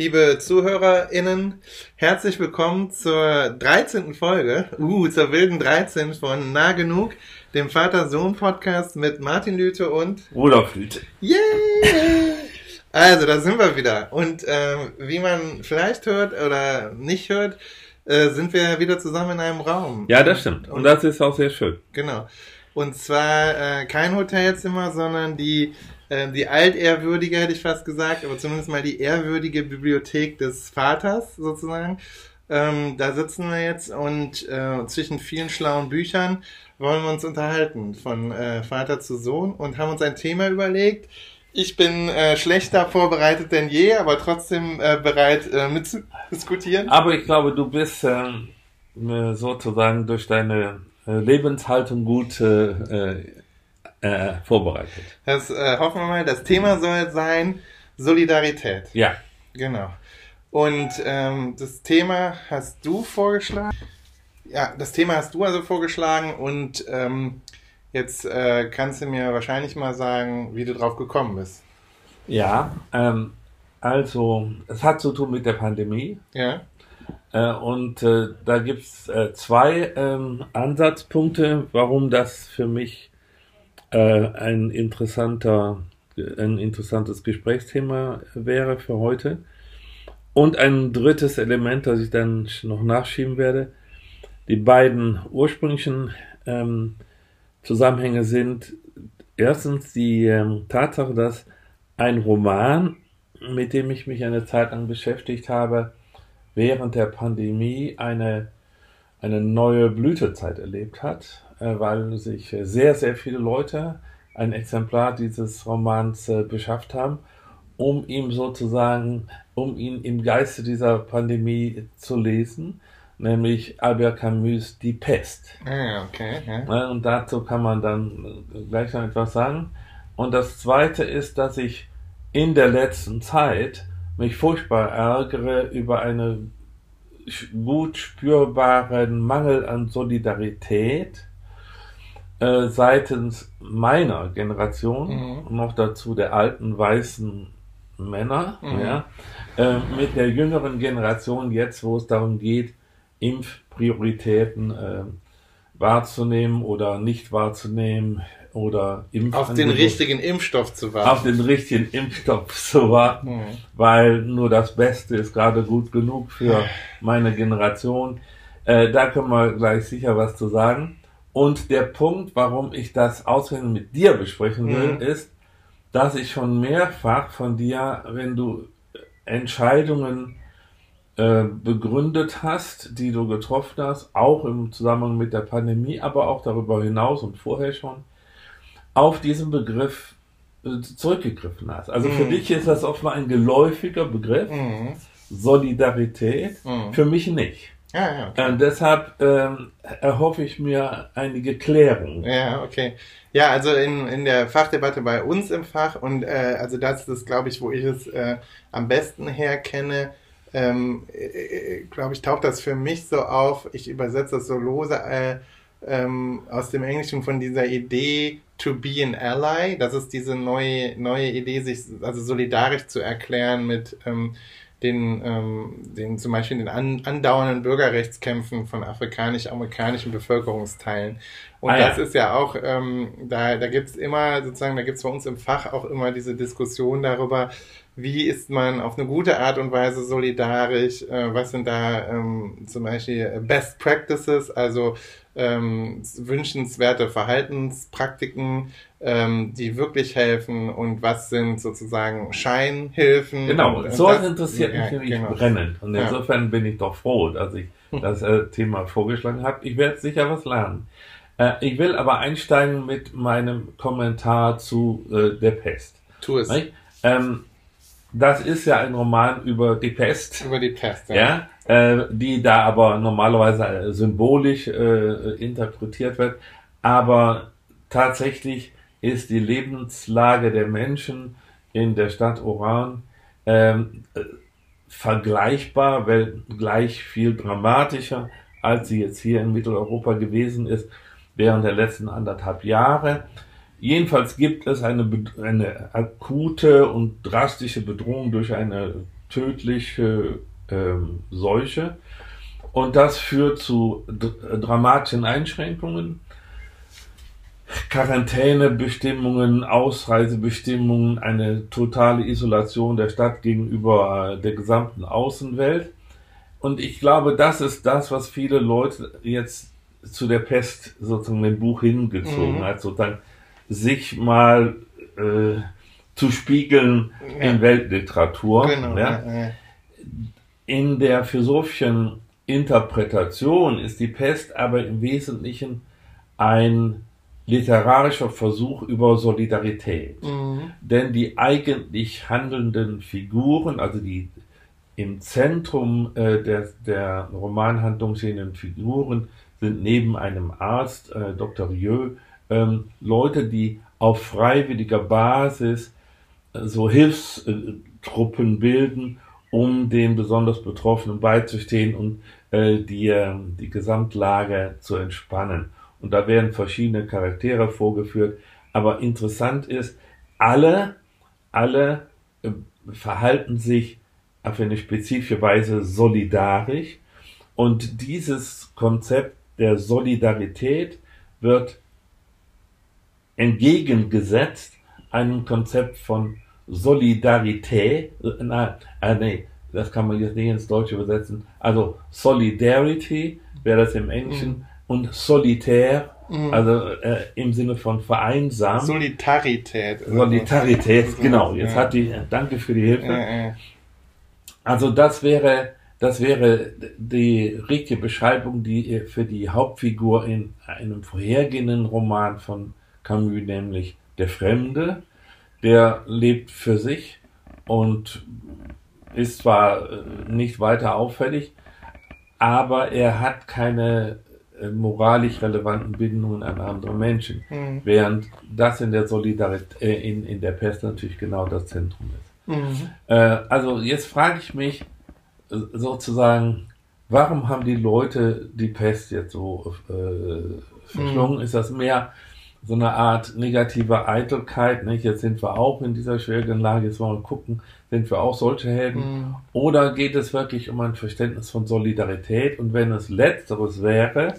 liebe ZuhörerInnen, herzlich willkommen zur 13. Folge, uh, zur wilden 13 von Nah Genug, dem Vater-Sohn-Podcast mit Martin Lüte und Rudolf Lüte. Yay! Also, da sind wir wieder. Und äh, wie man vielleicht hört oder nicht hört, äh, sind wir wieder zusammen in einem Raum. Ja, das stimmt. Und, und das ist auch sehr schön. Genau. Und zwar äh, kein Hotelzimmer, sondern die äh, die altehrwürdige, hätte ich fast gesagt, aber zumindest mal die ehrwürdige Bibliothek des Vaters sozusagen. Ähm, da sitzen wir jetzt und äh, zwischen vielen schlauen Büchern wollen wir uns unterhalten von äh, Vater zu Sohn und haben uns ein Thema überlegt. Ich bin äh, schlechter vorbereitet denn je, aber trotzdem äh, bereit äh, mitzudiskutieren. Aber ich glaube, du bist ähm, äh, sozusagen durch deine Lebenshaltung gut äh, vorbereitet. Das äh, hoffen wir mal. Das Thema soll sein Solidarität. Ja. Genau. Und ähm, das Thema hast du vorgeschlagen. Ja, das Thema hast du also vorgeschlagen und ähm, jetzt äh, kannst du mir wahrscheinlich mal sagen, wie du drauf gekommen bist. Ja, ähm, also es hat zu tun mit der Pandemie. Ja. Äh, und äh, da gibt es äh, zwei ähm, Ansatzpunkte, warum das für mich äh, ein interessanter, ein interessantes Gesprächsthema wäre für heute. Und ein drittes Element, das ich dann noch nachschieben werde. Die beiden ursprünglichen ähm, Zusammenhänge sind erstens die ähm, Tatsache, dass ein Roman, mit dem ich mich eine Zeit lang beschäftigt habe, während der Pandemie eine, eine neue Blütezeit erlebt hat. Äh, weil sich sehr, sehr viele Leute ein Exemplar dieses Romans äh, beschafft haben, um ihm sozusagen, um ihn im Geiste dieser Pandemie zu lesen, nämlich Albert Camus Die Pest. Ah, okay. Ja. Und dazu kann man dann äh, gleich noch etwas sagen. Und das Zweite ist, dass ich in der letzten Zeit mich furchtbar ärgere über einen gut spürbaren Mangel an Solidarität äh, seitens meiner Generation, mhm. noch dazu der alten weißen Männer, mhm. ja, äh, mit der jüngeren Generation jetzt, wo es darum geht, Impfprioritäten äh, wahrzunehmen oder nicht wahrzunehmen oder Impf auf den richtigen Impfstoff zu warten. Auf den richtigen Impfstoff zu warten, mhm. weil nur das Beste ist gerade gut genug für meine Generation. Äh, da können wir gleich sicher was zu sagen. Und der Punkt, warum ich das auswendig mit dir besprechen will, mhm. ist, dass ich schon mehrfach von dir, wenn du Entscheidungen äh, begründet hast, die du getroffen hast, auch im Zusammenhang mit der Pandemie, aber auch darüber hinaus und vorher schon, auf diesen Begriff äh, zurückgegriffen hast. Also mhm. für dich ist das offenbar ein geläufiger Begriff, mhm. Solidarität, mhm. für mich nicht. Ja, ja, okay. Und deshalb ähm, erhoffe ich mir einige Klärung. Ja, okay. Ja, also in, in der Fachdebatte bei uns im Fach und äh, also das ist, glaube ich, wo ich es äh, am besten herkenne, ähm, äh, äh glaube ich, taucht das für mich so auf. Ich übersetze das so lose äh, ähm, aus dem Englischen von dieser Idee to be an ally. Das ist diese neue neue Idee, sich also solidarisch zu erklären mit ähm, den, ähm, den zum Beispiel den an, andauernden Bürgerrechtskämpfen von afrikanisch-amerikanischen Bevölkerungsteilen. Und ah, das ja. ist ja auch, ähm, da, da gibt's immer, sozusagen, da gibt's bei uns im Fach auch immer diese Diskussion darüber, wie ist man auf eine gute Art und Weise solidarisch, äh, was sind da ähm, zum Beispiel Best Practices, also ähm, wünschenswerte Verhaltenspraktiken, ähm, die wirklich helfen und was sind sozusagen Scheinhilfen. Genau, und, so das, interessiert mich ja, nämlich genau. brennend. Und insofern ja. bin ich doch froh, dass ich das äh, Thema vorgeschlagen habe. Ich werde sicher was lernen. Äh, ich will aber einsteigen mit meinem Kommentar zu äh, der Pest. Tu es. Ähm, das ist ja ein Roman über die Pest. Über die Pest, ja. ja äh, die da aber normalerweise äh, symbolisch äh, interpretiert wird. Aber tatsächlich ist die Lebenslage der Menschen in der Stadt Oran ähm, äh, vergleichbar, weil gleich viel dramatischer, als sie jetzt hier in Mitteleuropa gewesen ist während der letzten anderthalb Jahre. Jedenfalls gibt es eine, eine akute und drastische Bedrohung durch eine tödliche ähm, Seuche. Und das führt zu dramatischen Einschränkungen. Quarantänebestimmungen, Ausreisebestimmungen, eine totale Isolation der Stadt gegenüber der gesamten Außenwelt. Und ich glaube, das ist das, was viele Leute jetzt zu der Pest sozusagen im Buch hingezogen mhm. hat, sozusagen sich mal äh, zu spiegeln ja. in Weltliteratur. Genau, ja. Ja, in der philosophischen Interpretation ist die Pest aber im Wesentlichen ein literarischer Versuch über Solidarität. Mhm. Denn die eigentlich handelnden Figuren, also die im Zentrum äh, der, der Romanhandlung stehenden Figuren, sind neben einem Arzt, äh, Dr. Rieu, ähm, Leute, die auf freiwilliger Basis äh, so Hilfstruppen bilden, um den besonders Betroffenen beizustehen und äh, die, äh, die Gesamtlage zu entspannen. Und da werden verschiedene Charaktere vorgeführt. Aber interessant ist, alle, alle äh, verhalten sich auf eine spezifische Weise solidarisch. Und dieses Konzept der Solidarität wird entgegengesetzt einem Konzept von Solidarität, äh, äh, nee, das kann man jetzt nicht ins Deutsche übersetzen. Also Solidarity wäre das im Englischen mhm und solitär, mhm. also äh, im Sinne von vereinsamt. Solidarität. Solidarität, so. genau. Jetzt ja. hat die, danke für die Hilfe. Ja, ja. Also das wäre, das wäre die richtige Beschreibung, die für die Hauptfigur in einem vorhergehenden Roman von Camus, nämlich der Fremde, der lebt für sich und ist zwar äh, nicht weiter auffällig, aber er hat keine äh, moralisch relevanten Bindungen an andere Menschen, mhm. während das in der Solidarität, äh, in, in der Pest natürlich genau das Zentrum ist. Mhm. Äh, also jetzt frage ich mich äh, sozusagen, warum haben die Leute die Pest jetzt so äh, verschlungen? Mhm. Ist das mehr so eine Art negative Eitelkeit, nicht? Jetzt sind wir auch in dieser schwierigen Lage, jetzt wollen wir gucken, sind wir auch solche Helden? Mhm. Oder geht es wirklich um ein Verständnis von Solidarität? Und wenn es letzteres wäre,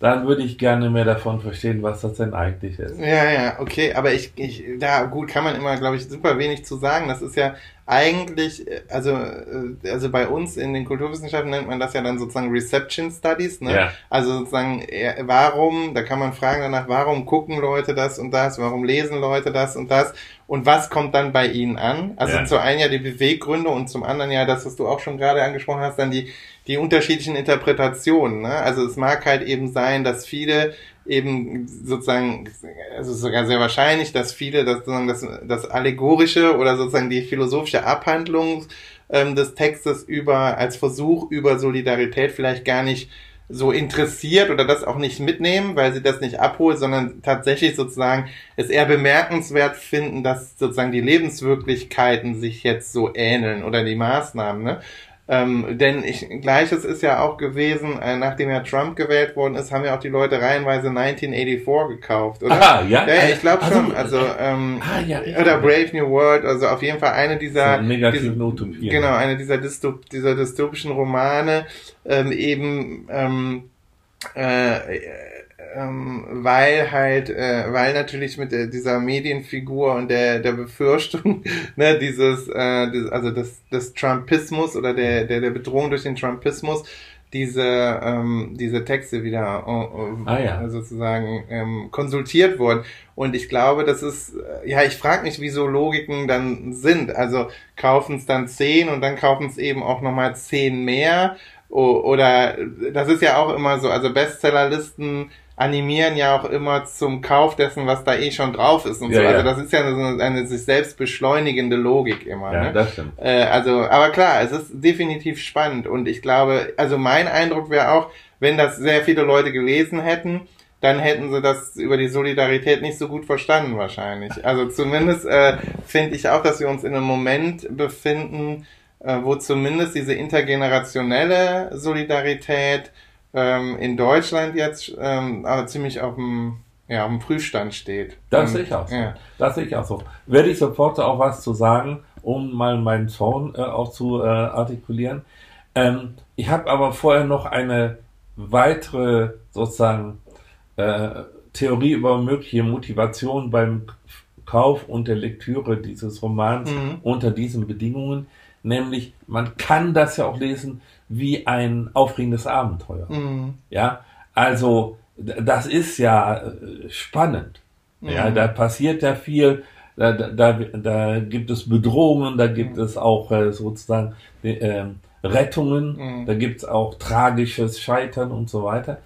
dann würde ich gerne mehr davon verstehen, was das denn eigentlich ist. Ja, ja, okay, aber ich, ich, da gut, kann man immer, glaube ich, super wenig zu sagen. Das ist ja eigentlich, also, äh, also bei uns in den Kulturwissenschaften nennt man das ja dann sozusagen Reception Studies, ne? Ja. Also sozusagen, warum, da kann man fragen danach, warum gucken Leute das und das, warum lesen Leute das und das und was kommt dann bei ihnen an? Also ja. zum einen ja die Beweggründe und zum anderen ja das, was du auch schon gerade angesprochen hast, dann die die unterschiedlichen Interpretationen. Ne? Also es mag halt eben sein, dass viele eben sozusagen, also sogar sehr wahrscheinlich, dass viele das, das, das allegorische oder sozusagen die philosophische Abhandlung ähm, des Textes über als Versuch über Solidarität vielleicht gar nicht so interessiert oder das auch nicht mitnehmen, weil sie das nicht abholt, sondern tatsächlich sozusagen es eher bemerkenswert finden, dass sozusagen die Lebenswirklichkeiten sich jetzt so ähneln oder die Maßnahmen. Ne? Ähm, denn ich, gleiches ist ja auch gewesen, äh, nachdem ja Trump gewählt worden ist, haben ja auch die Leute reihenweise 1984 gekauft, oder? Ah, ja? Ja, ich glaube also, schon. Also, ähm, ah, ja, oder Brave New World, also auf jeden Fall eine dieser, diese, genau, eine dieser, Dystop dieser dystopischen Romane, ähm, eben, ähm, äh, ähm, weil halt, äh, weil natürlich mit äh, dieser Medienfigur und der der Befürchtung, ne, dieses, äh, dieses also des, des Trumpismus oder der, der der Bedrohung durch den Trumpismus diese ähm, diese Texte wieder äh, ah, ja. sozusagen ähm, konsultiert wurden. Und ich glaube das ist äh, ja ich frage mich wie so Logiken dann sind. Also kaufen es dann zehn und dann kaufen es eben auch nochmal zehn mehr. Oder das ist ja auch immer so also Bestsellerlisten animieren ja auch immer zum Kauf dessen, was da eh schon drauf ist und ja, so. Also das ist ja eine, eine, sich selbst beschleunigende Logik immer. Ja, ne? das stimmt. Äh, also, aber klar, es ist definitiv spannend und ich glaube, also mein Eindruck wäre auch, wenn das sehr viele Leute gelesen hätten, dann hätten sie das über die Solidarität nicht so gut verstanden wahrscheinlich. Also zumindest äh, finde ich auch, dass wir uns in einem Moment befinden, äh, wo zumindest diese intergenerationelle Solidarität ähm, in Deutschland jetzt ähm, aber ziemlich auf dem ja, auf dem Prüfstand steht. Das sehe ich auch so. Ja. Das sehe ich auch so. Werde ich sofort auch was zu sagen. um mal meinen Zorn äh, auch zu äh, artikulieren. Ähm, ich habe aber vorher noch eine weitere sozusagen äh, Theorie über mögliche Motivation beim Kauf und der Lektüre dieses Romans mhm. unter diesen Bedingungen. Nämlich, man kann das ja auch lesen wie ein aufregendes Abenteuer. Mhm. Ja, also das ist ja äh, spannend. Mhm. Ja, da passiert ja viel. Da, da, da gibt es Bedrohungen, da gibt mhm. es auch äh, sozusagen äh, Rettungen, mhm. da gibt es auch tragisches Scheitern und so weiter.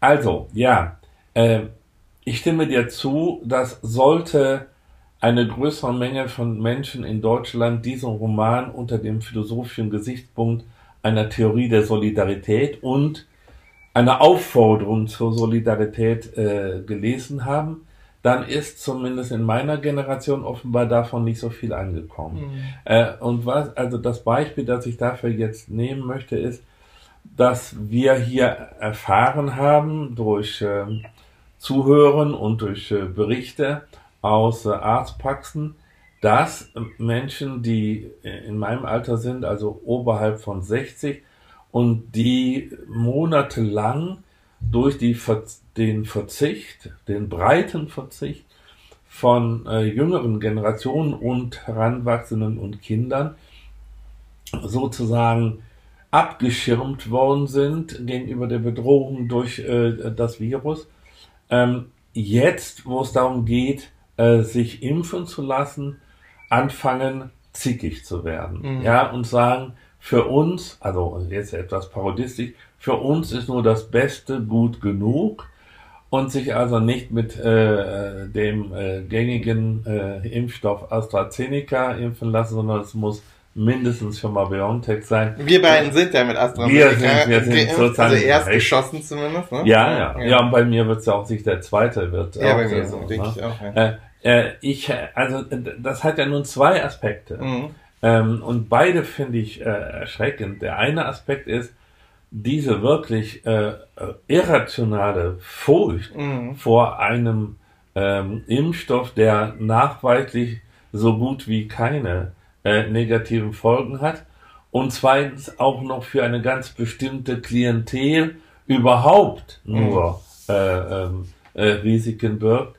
Also, ja, äh, ich stimme dir zu, dass sollte eine größere Menge von Menschen in Deutschland diesen Roman unter dem philosophischen Gesichtspunkt einer Theorie der Solidarität und einer Aufforderung zur Solidarität äh, gelesen haben, dann ist zumindest in meiner Generation offenbar davon nicht so viel angekommen. Mhm. Äh, und was, also das Beispiel, das ich dafür jetzt nehmen möchte, ist, dass wir hier erfahren haben durch äh, Zuhören und durch äh, Berichte aus äh, Arztpraxen, dass Menschen, die in meinem Alter sind, also oberhalb von 60 und die monatelang durch die, den Verzicht, den breiten Verzicht von äh, jüngeren Generationen und Heranwachsenden und Kindern sozusagen abgeschirmt worden sind gegenüber der Bedrohung durch äh, das Virus. Ähm, jetzt, wo es darum geht, äh, sich impfen zu lassen, anfangen, zickig zu werden. Mhm. Ja, und sagen, für uns, also jetzt etwas parodistisch, für uns ist nur das Beste gut genug und sich also nicht mit äh, dem äh, gängigen äh, Impfstoff AstraZeneca impfen lassen, sondern es muss mindestens schon mal BioNTech sein. Wir beiden sind ja mit AstraZeneca. Wir sind, wir sind sozusagen also erst geschossen zumindest. Ne? Ja, ja, ja. Ja, und bei mir wird es ja auch sich der zweite wird. Ja, bei mir so, denke ich auch. Ja. Äh, äh, ich, also das hat ja nun zwei Aspekte. Mhm. Ähm, und beide finde ich äh, erschreckend. Der eine Aspekt ist, diese wirklich äh, irrationale Furcht mhm. vor einem ähm, Impfstoff, der nachweislich so gut wie keine äh, negativen Folgen hat und zweitens auch noch für eine ganz bestimmte Klientel überhaupt nur mhm. äh, ähm, äh, Risiken birgt.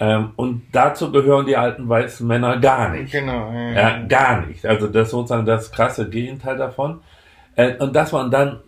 Ähm, und dazu gehören die alten weißen Männer gar nicht. Genau. Ja, ja. gar nicht. Also das ist sozusagen das krasse Gegenteil davon. Äh, und dass man dann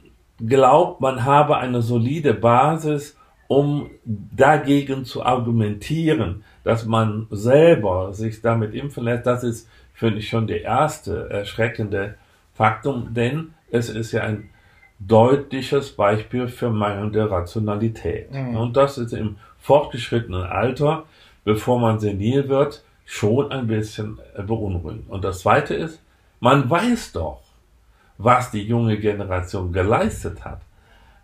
glaubt, man habe eine solide Basis, um dagegen zu argumentieren, dass man selber sich damit impfen lässt, das ist, finde ich, schon der erste erschreckende Faktum, denn es ist ja ein deutliches Beispiel für mangelnde Rationalität. Mhm. Und das ist im fortgeschrittenen Alter bevor man senil wird, schon ein bisschen beunruhigend. Und das Zweite ist, man weiß doch, was die junge Generation geleistet hat.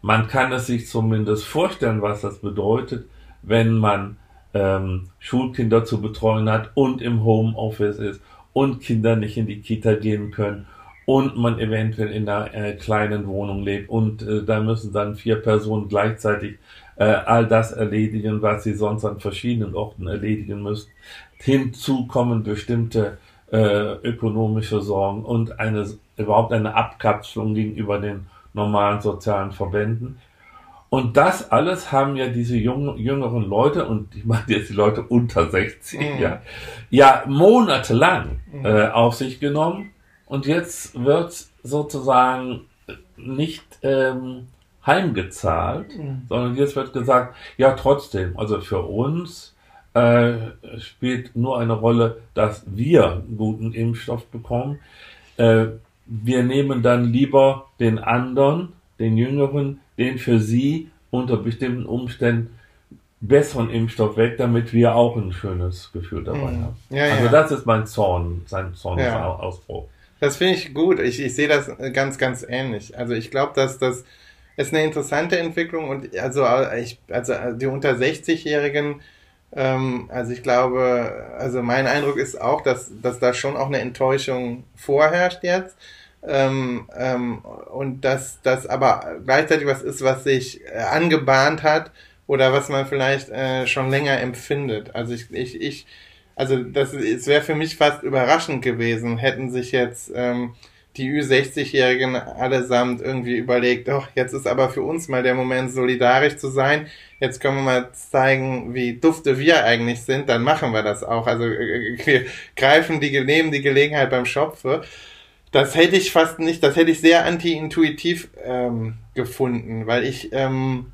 Man kann es sich zumindest vorstellen, was das bedeutet, wenn man ähm, Schulkinder zu betreuen hat und im Homeoffice ist und Kinder nicht in die Kita gehen können und man eventuell in einer äh, kleinen Wohnung lebt und äh, da müssen dann vier Personen gleichzeitig äh, all das erledigen, was sie sonst an verschiedenen Orten erledigen müssen. Hinzu kommen bestimmte äh, ökonomische Sorgen und eine überhaupt eine Abkapselung gegenüber den normalen sozialen Verbänden. Und das alles haben ja diese jungen, jüngeren Leute, und ich meine jetzt die Leute unter 60, mhm. ja, ja monatelang mhm. äh, auf sich genommen. Und jetzt wird sozusagen nicht ähm, heimgezahlt, mhm. sondern jetzt wird gesagt, ja trotzdem, also für uns äh, spielt nur eine Rolle, dass wir guten Impfstoff bekommen. Äh, wir nehmen dann lieber den anderen, den Jüngeren, den für sie unter bestimmten Umständen besseren Impfstoff weg, damit wir auch ein schönes Gefühl dabei mhm. haben. Ja, also ja. das ist mein Zorn, sein Zornausbruch. Ja. Das finde ich gut. Ich, ich sehe das ganz, ganz ähnlich. Also ich glaube, dass das ist eine interessante Entwicklung und also ich, also die unter 60-Jährigen, ähm, also ich glaube, also mein Eindruck ist auch, dass, dass da schon auch eine Enttäuschung vorherrscht jetzt. Ähm, ähm, und dass das aber gleichzeitig was ist, was sich äh, angebahnt hat oder was man vielleicht äh, schon länger empfindet. Also ich, ich, ich also das es wäre für mich fast überraschend gewesen, hätten sich jetzt ähm, die Ü60-Jährigen allesamt irgendwie überlegt, doch, jetzt ist aber für uns mal der Moment, solidarisch zu sein. Jetzt können wir mal zeigen, wie dufte wir eigentlich sind, dann machen wir das auch. Also äh, wir greifen die, nehmen die Gelegenheit beim Schopfe. Das hätte ich fast nicht, das hätte ich sehr anti-intuitiv ähm, gefunden, weil ich, ähm,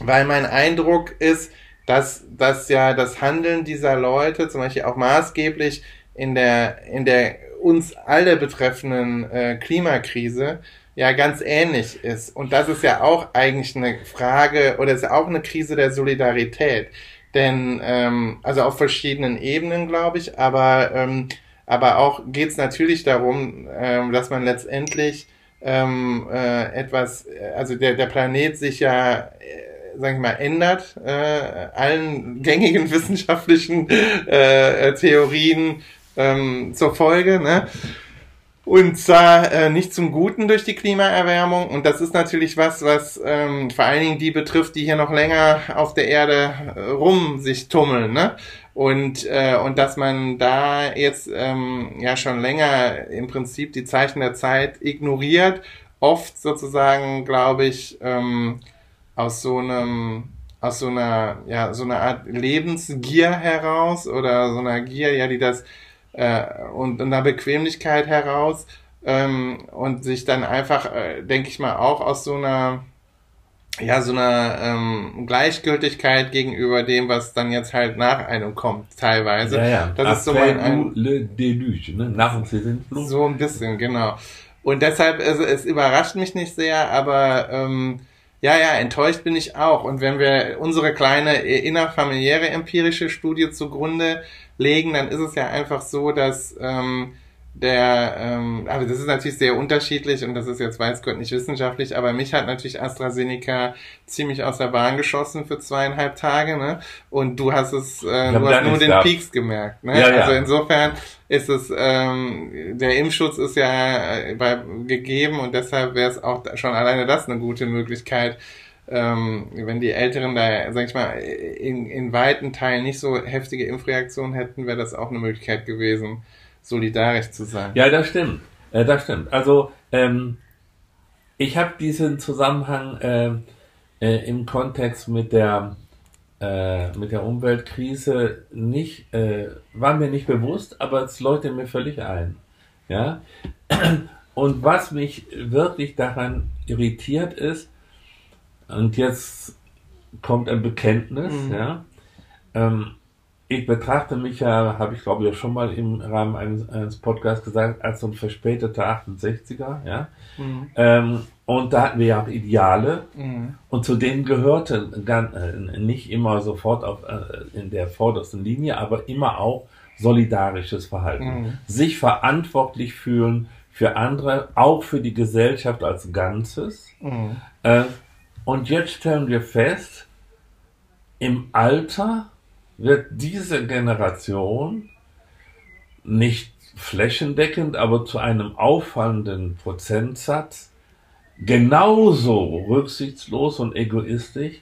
weil mein Eindruck ist, dass, dass ja das Handeln dieser Leute zum Beispiel auch maßgeblich in der, in der uns alle betreffenden äh, Klimakrise ja ganz ähnlich ist. Und das ist ja auch eigentlich eine Frage oder ist ja auch eine Krise der Solidarität. Denn, ähm, also auf verschiedenen Ebenen, glaube ich, aber, ähm, aber auch geht es natürlich darum, ähm, dass man letztendlich ähm, äh, etwas, also der, der Planet sich ja äh, sag ich mal, ändert, äh, allen gängigen wissenschaftlichen äh, Theorien ähm, zur Folge, ne? Und zwar äh, nicht zum Guten durch die Klimaerwärmung. Und das ist natürlich was, was ähm, vor allen Dingen die betrifft, die hier noch länger auf der Erde äh, rum sich tummeln. Ne? Und, äh, und dass man da jetzt ähm, ja schon länger im Prinzip die Zeichen der Zeit ignoriert, oft sozusagen, glaube ich, ähm, aus so einem aus so einer ja so einer Art Lebensgier heraus oder so einer Gier, ja, die das äh, und einer Bequemlichkeit heraus ähm, und sich dann einfach, äh, denke ich mal, auch aus so einer ja, so einer ähm, Gleichgültigkeit gegenüber dem, was dann jetzt halt nach einem kommt, teilweise. Ja, ja. Das ist so mein ein, le déluge, ne? Nach uns So ein bisschen, genau. Und deshalb, also, es überrascht mich nicht sehr, aber ähm, ja, ja, enttäuscht bin ich auch. Und wenn wir unsere kleine innerfamiliäre empirische Studie zugrunde legen, dann ist es ja einfach so, dass ähm, der, ähm, aber das ist natürlich sehr unterschiedlich und das ist jetzt weiß Gott nicht wissenschaftlich, aber mich hat natürlich AstraZeneca ziemlich aus der Bahn geschossen für zweieinhalb Tage, ne? Und du hast es, äh, du hast nur den gehabt. Peaks gemerkt, ne? Ja, ja. Also insofern ist es, ähm, der Impfschutz ist ja äh, bei, gegeben und deshalb wäre es auch schon alleine das eine gute Möglichkeit, ähm, wenn die Älteren da, sag ich mal, in, in weiten Teilen nicht so heftige Impfreaktionen hätten, wäre das auch eine Möglichkeit gewesen, solidarisch zu sein. Ja, das stimmt. Äh, das stimmt. Also, ähm, ich habe diesen Zusammenhang äh, äh, im Kontext mit der äh, mit der Umweltkrise nicht, äh, war mir nicht bewusst, aber es leuchtet mir völlig ein. Ja? Und was mich wirklich daran irritiert ist, und jetzt kommt ein Bekenntnis, mhm. ja. Ähm, ich betrachte mich ja, habe ich glaube ich schon mal im Rahmen eines, eines Podcasts gesagt, als so ein verspäteter 68er, ja. Mhm. Ähm, und da hatten wir ja auch Ideale mhm. und zu denen gehörte ganz, äh, nicht immer sofort auf, äh, in der vordersten Linie, aber immer auch solidarisches Verhalten. Mhm. Sich verantwortlich fühlen für andere, auch für die Gesellschaft als Ganzes. Mhm. Äh, und jetzt stellen wir fest, im Alter wird diese Generation nicht flächendeckend, aber zu einem auffallenden Prozentsatz genauso rücksichtslos und egoistisch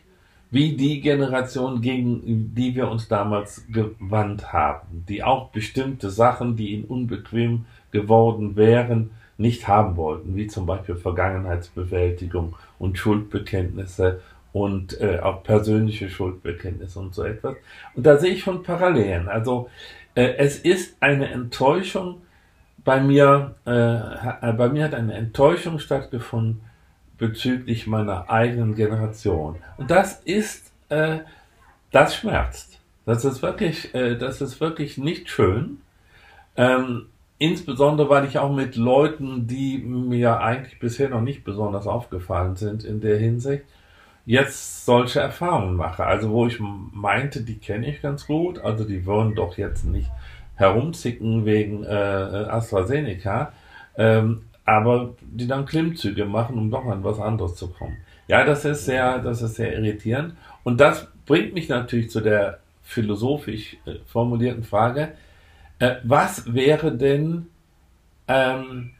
wie die Generation, gegen die wir uns damals gewandt haben, die auch bestimmte Sachen, die ihnen unbequem geworden wären, nicht haben wollten, wie zum Beispiel Vergangenheitsbewältigung und Schuldbekenntnisse und äh, auch persönliche Schuldbekenntnisse und so etwas. Und da sehe ich schon Parallelen. Also äh, es ist eine Enttäuschung bei mir, äh, bei mir hat eine Enttäuschung stattgefunden bezüglich meiner eigenen Generation. Und das ist, äh, das schmerzt. Das ist wirklich, äh, das ist wirklich nicht schön. Ähm, Insbesondere, weil ich auch mit Leuten, die mir eigentlich bisher noch nicht besonders aufgefallen sind in der Hinsicht, jetzt solche Erfahrungen mache. Also wo ich meinte, die kenne ich ganz gut, also die würden doch jetzt nicht herumzicken wegen äh, AstraZeneca, ähm, aber die dann Klimmzüge machen, um doch an was anderes zu kommen. Ja, das ist sehr, das ist sehr irritierend. Und das bringt mich natürlich zu der philosophisch äh, formulierten Frage, äh, was wäre denn ähm,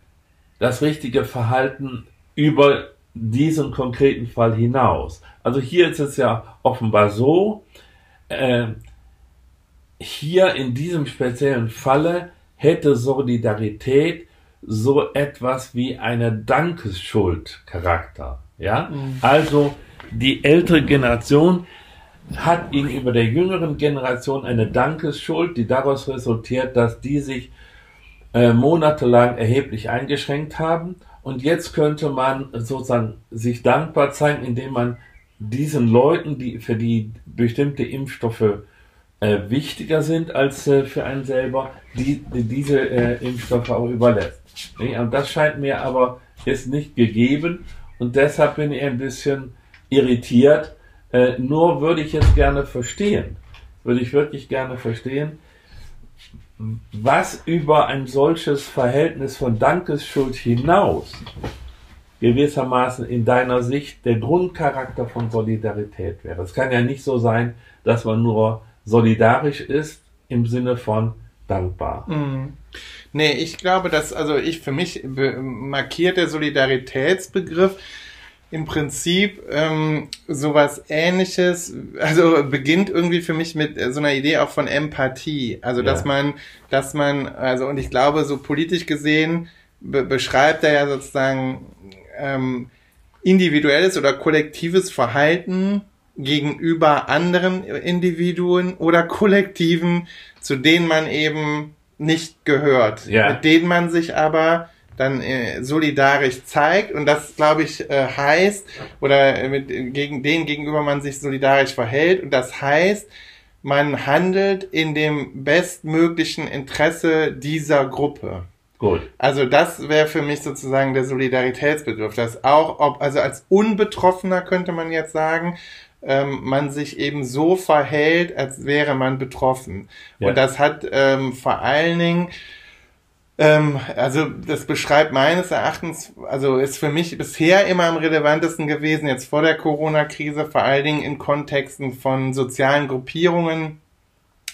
das richtige Verhalten über diesen konkreten Fall hinaus? Also hier ist es ja offenbar so, äh, hier in diesem speziellen Falle hätte Solidarität so etwas wie eine Dankesschuld-Charakter. Ja, mhm. also die ältere Generation hat gegenüber der jüngeren Generation eine Dankesschuld, die daraus resultiert, dass die sich äh, monatelang erheblich eingeschränkt haben. Und jetzt könnte man sozusagen sich dankbar zeigen, indem man diesen Leuten, die für die bestimmte Impfstoffe äh, wichtiger sind als äh, für einen selber, die, die diese äh, Impfstoffe auch überlässt. Und das scheint mir aber jetzt nicht gegeben und deshalb bin ich ein bisschen irritiert. Äh, nur würde ich jetzt gerne verstehen, würde ich wirklich gerne verstehen, was über ein solches Verhältnis von Dankesschuld hinaus gewissermaßen in deiner Sicht der Grundcharakter von Solidarität wäre. Es kann ja nicht so sein, dass man nur solidarisch ist im Sinne von dankbar. Mm. Nee, ich glaube, dass, also ich für mich markiert der Solidaritätsbegriff im Prinzip ähm, sowas ähnliches, also beginnt irgendwie für mich mit so einer Idee auch von Empathie. Also ja. dass man, dass man, also und ich glaube, so politisch gesehen be beschreibt er ja sozusagen ähm, individuelles oder kollektives Verhalten gegenüber anderen Individuen oder Kollektiven, zu denen man eben nicht gehört, ja. mit denen man sich aber dann äh, solidarisch zeigt und das glaube ich äh, heißt oder mit gegen den gegenüber man sich solidarisch verhält und das heißt man handelt in dem bestmöglichen Interesse dieser Gruppe. Gut. Also das wäre für mich sozusagen der Solidaritätsbegriff, dass auch ob also als Unbetroffener könnte man jetzt sagen, ähm, man sich eben so verhält, als wäre man betroffen. Ja. Und das hat ähm, vor allen Dingen ähm, also das beschreibt meines Erachtens, also ist für mich bisher immer am relevantesten gewesen, jetzt vor der Corona-Krise, vor allen Dingen in Kontexten von sozialen Gruppierungen,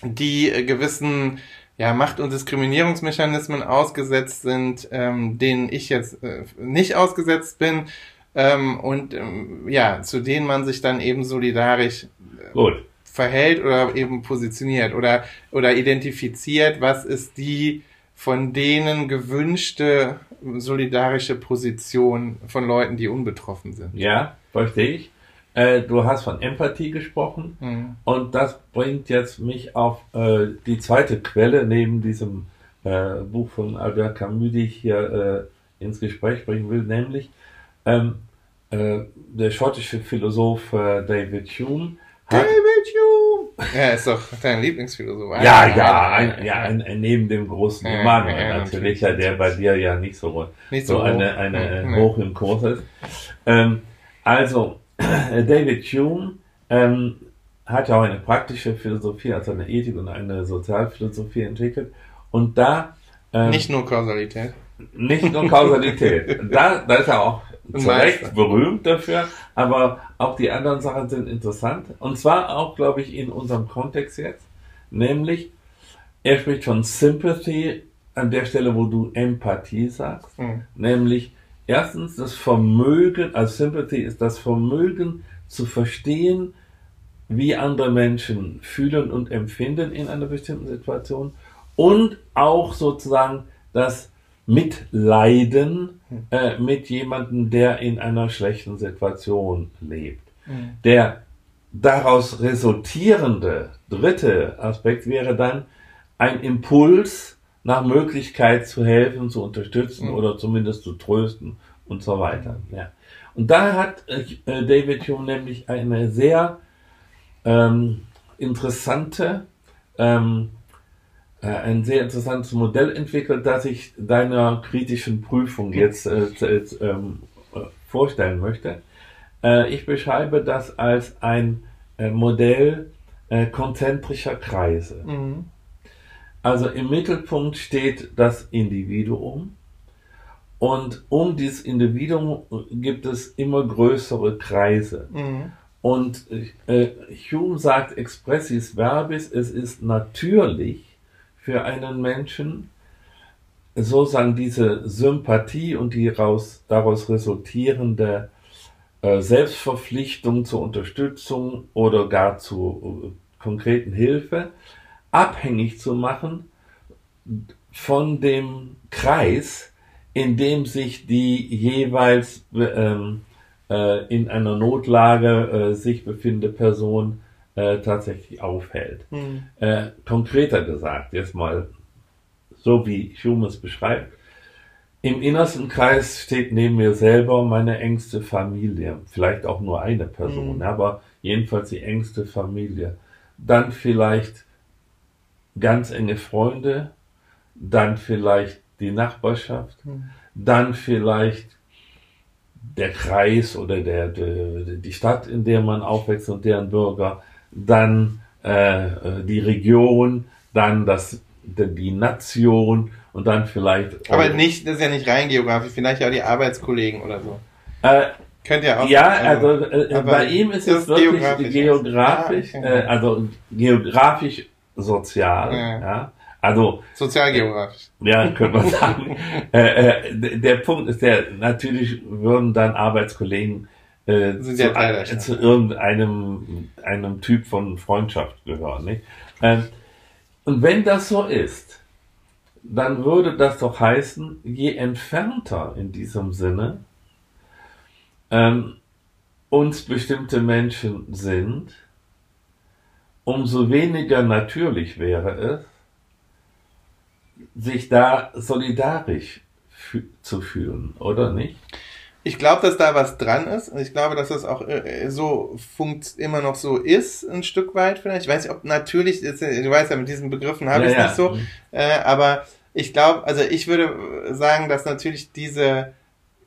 die gewissen ja, Macht- und Diskriminierungsmechanismen ausgesetzt sind, ähm, denen ich jetzt äh, nicht ausgesetzt bin ähm, und ähm, ja, zu denen man sich dann eben solidarisch äh, verhält oder eben positioniert oder, oder identifiziert, was ist die von denen gewünschte solidarische Position von Leuten, die unbetroffen sind. Ja, verstehe ich. Äh, du hast von Empathie gesprochen mhm. und das bringt jetzt mich auf äh, die zweite Quelle neben diesem äh, Buch von Albert Camus, die ich hier äh, ins Gespräch bringen will, nämlich ähm, äh, der schottische Philosoph äh, David Hume David Hume! Ja, ist doch dein Lieblingsphilosoph. Ja, ja, ein, ja ein, neben dem großen ja, Immanuel ja, natürlich, ja, der bei dir ja nicht so, nicht so, so eine, eine ja, hoch im Kurs ist. Ähm, also, David Hume ähm, hat ja auch eine praktische Philosophie, also eine Ethik und eine Sozialphilosophie entwickelt. Und da... Ähm, nicht nur Kausalität. Nicht nur Kausalität. da, da ist er auch Recht berühmt dafür, aber auch die anderen Sachen sind interessant. Und zwar auch, glaube ich, in unserem Kontext jetzt. Nämlich, er spricht von Sympathy an der Stelle, wo du Empathie sagst. Mhm. Nämlich, erstens das Vermögen, also Sympathy ist das Vermögen zu verstehen, wie andere Menschen fühlen und empfinden in einer bestimmten Situation und auch sozusagen das Mitleiden hm. äh, mit jemandem, der in einer schlechten Situation lebt. Mhm. Der daraus resultierende dritte Aspekt wäre dann ein Impuls nach Möglichkeit zu helfen, zu unterstützen mhm. oder zumindest zu trösten und so weiter. Ja. Und da hat äh, David Hume nämlich eine sehr ähm, interessante ähm, äh, ein sehr interessantes Modell entwickelt, das ich deiner kritischen Prüfung jetzt, äh, jetzt ähm, äh, vorstellen möchte. Äh, ich beschreibe das als ein äh, Modell äh, konzentrischer Kreise. Mhm. Also im Mittelpunkt steht das Individuum und um dieses Individuum gibt es immer größere Kreise. Mhm. Und Hume sagt expressis verbis, es ist natürlich, für einen Menschen, sozusagen diese Sympathie und die raus, daraus resultierende äh, Selbstverpflichtung zur Unterstützung oder gar zu äh, konkreten Hilfe abhängig zu machen von dem Kreis, in dem sich die jeweils ähm, äh, in einer Notlage äh, sich befindende Person äh, tatsächlich aufhält. Mhm. konkreter gesagt, jetzt mal so wie Hume es beschreibt, im innersten Kreis steht neben mir selber meine engste Familie, vielleicht auch nur eine Person, mhm. aber jedenfalls die engste Familie. Dann vielleicht ganz enge Freunde, dann vielleicht die Nachbarschaft, mhm. dann vielleicht der Kreis oder der, der, die Stadt, in der man aufwächst und deren Bürger, dann äh, die Region, dann das, die Nation und dann vielleicht. Aber nicht, das ist ja nicht rein geografisch, vielleicht auch die Arbeitskollegen oder so. Äh, Könnt ihr auch. Ja, also, also äh, bei ihm ist es wirklich geografisch, geografisch ah, äh, also geografisch sozial, ja. ja. Also sozialgeografisch. Ja, könnte man sagen. äh, äh, der Punkt ist der, natürlich würden dann Arbeitskollegen äh, zu, ja zu, irgendeinem einem Typ von Freundschaft gehören. Nicht? Ähm, und wenn das so ist, dann würde das doch heißen, je entfernter in diesem Sinne ähm, uns bestimmte Menschen sind, umso weniger natürlich wäre es, sich da solidarisch zu fühlen, oder nicht? Ich glaube, dass da was dran ist und ich glaube, dass das auch äh, so funkt immer noch so ist, ein Stück weit vielleicht. Ich weiß nicht, ob natürlich, du weißt ja, mit diesen Begriffen habe ja, ich es ja. nicht so, mhm. äh, aber ich glaube, also ich würde sagen, dass natürlich diese,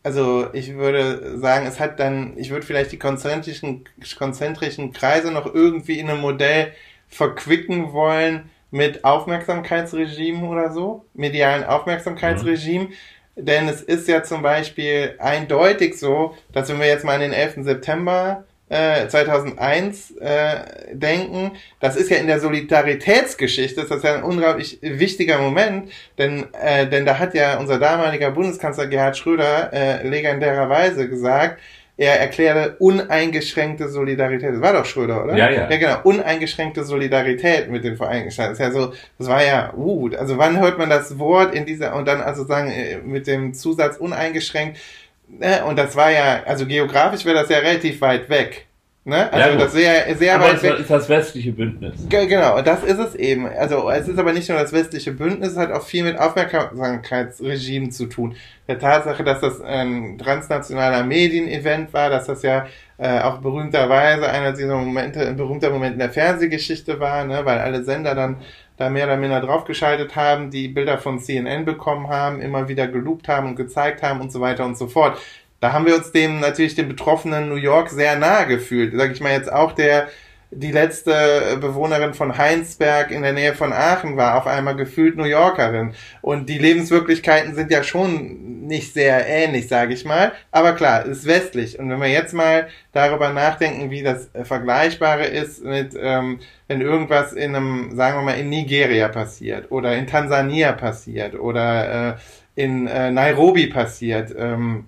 also ich würde sagen, es hat dann, ich würde vielleicht die konzentrischen, konzentrischen Kreise noch irgendwie in einem Modell verquicken wollen, mit Aufmerksamkeitsregime oder so, medialen Aufmerksamkeitsregime. Mhm. Denn es ist ja zum Beispiel eindeutig so, dass wenn wir jetzt mal an den 11. September äh, 2001 äh, denken, das ist ja in der Solidaritätsgeschichte, das ist ja ein unglaublich wichtiger Moment, denn, äh, denn da hat ja unser damaliger Bundeskanzler Gerhard Schröder äh, legendärerweise gesagt, er erklärte uneingeschränkte Solidarität. Das war doch Schröder, oder? Ja, ja. Ja, genau. Uneingeschränkte Solidarität mit den Vereinigten Staaten. Das ist ja so, das war ja, uh, also wann hört man das Wort in dieser, und dann also sagen, äh, mit dem Zusatz uneingeschränkt, ne? und das war ja, also geografisch wäre das ja relativ weit weg. Ne? Also ja, das sehr, sehr aber weit weg. ist das westliche Bündnis. Genau, das ist es eben. Also es ist aber nicht nur das westliche Bündnis, es hat auch viel mit Aufmerksamkeitsregimen zu tun. Der Tatsache, dass das ein transnationaler Medienevent war, dass das ja äh, auch berühmterweise einer dieser Momente, ein berühmter Moment in der Fernsehgeschichte war, ne? weil alle Sender dann da mehr oder minder draufgeschaltet haben, die Bilder von CNN bekommen haben, immer wieder geloopt haben und gezeigt haben und so weiter und so fort da haben wir uns dem natürlich den betroffenen New York sehr nahe gefühlt. Sag ich mal jetzt auch der die letzte Bewohnerin von Heinsberg in der Nähe von Aachen war auf einmal gefühlt New Yorkerin. Und die Lebenswirklichkeiten sind ja schon nicht sehr ähnlich, sage ich mal. Aber klar, ist westlich. Und wenn wir jetzt mal darüber nachdenken, wie das Vergleichbare ist mit, ähm, wenn irgendwas in einem, sagen wir mal, in Nigeria passiert oder in Tansania passiert oder äh, in äh, Nairobi passiert, ähm,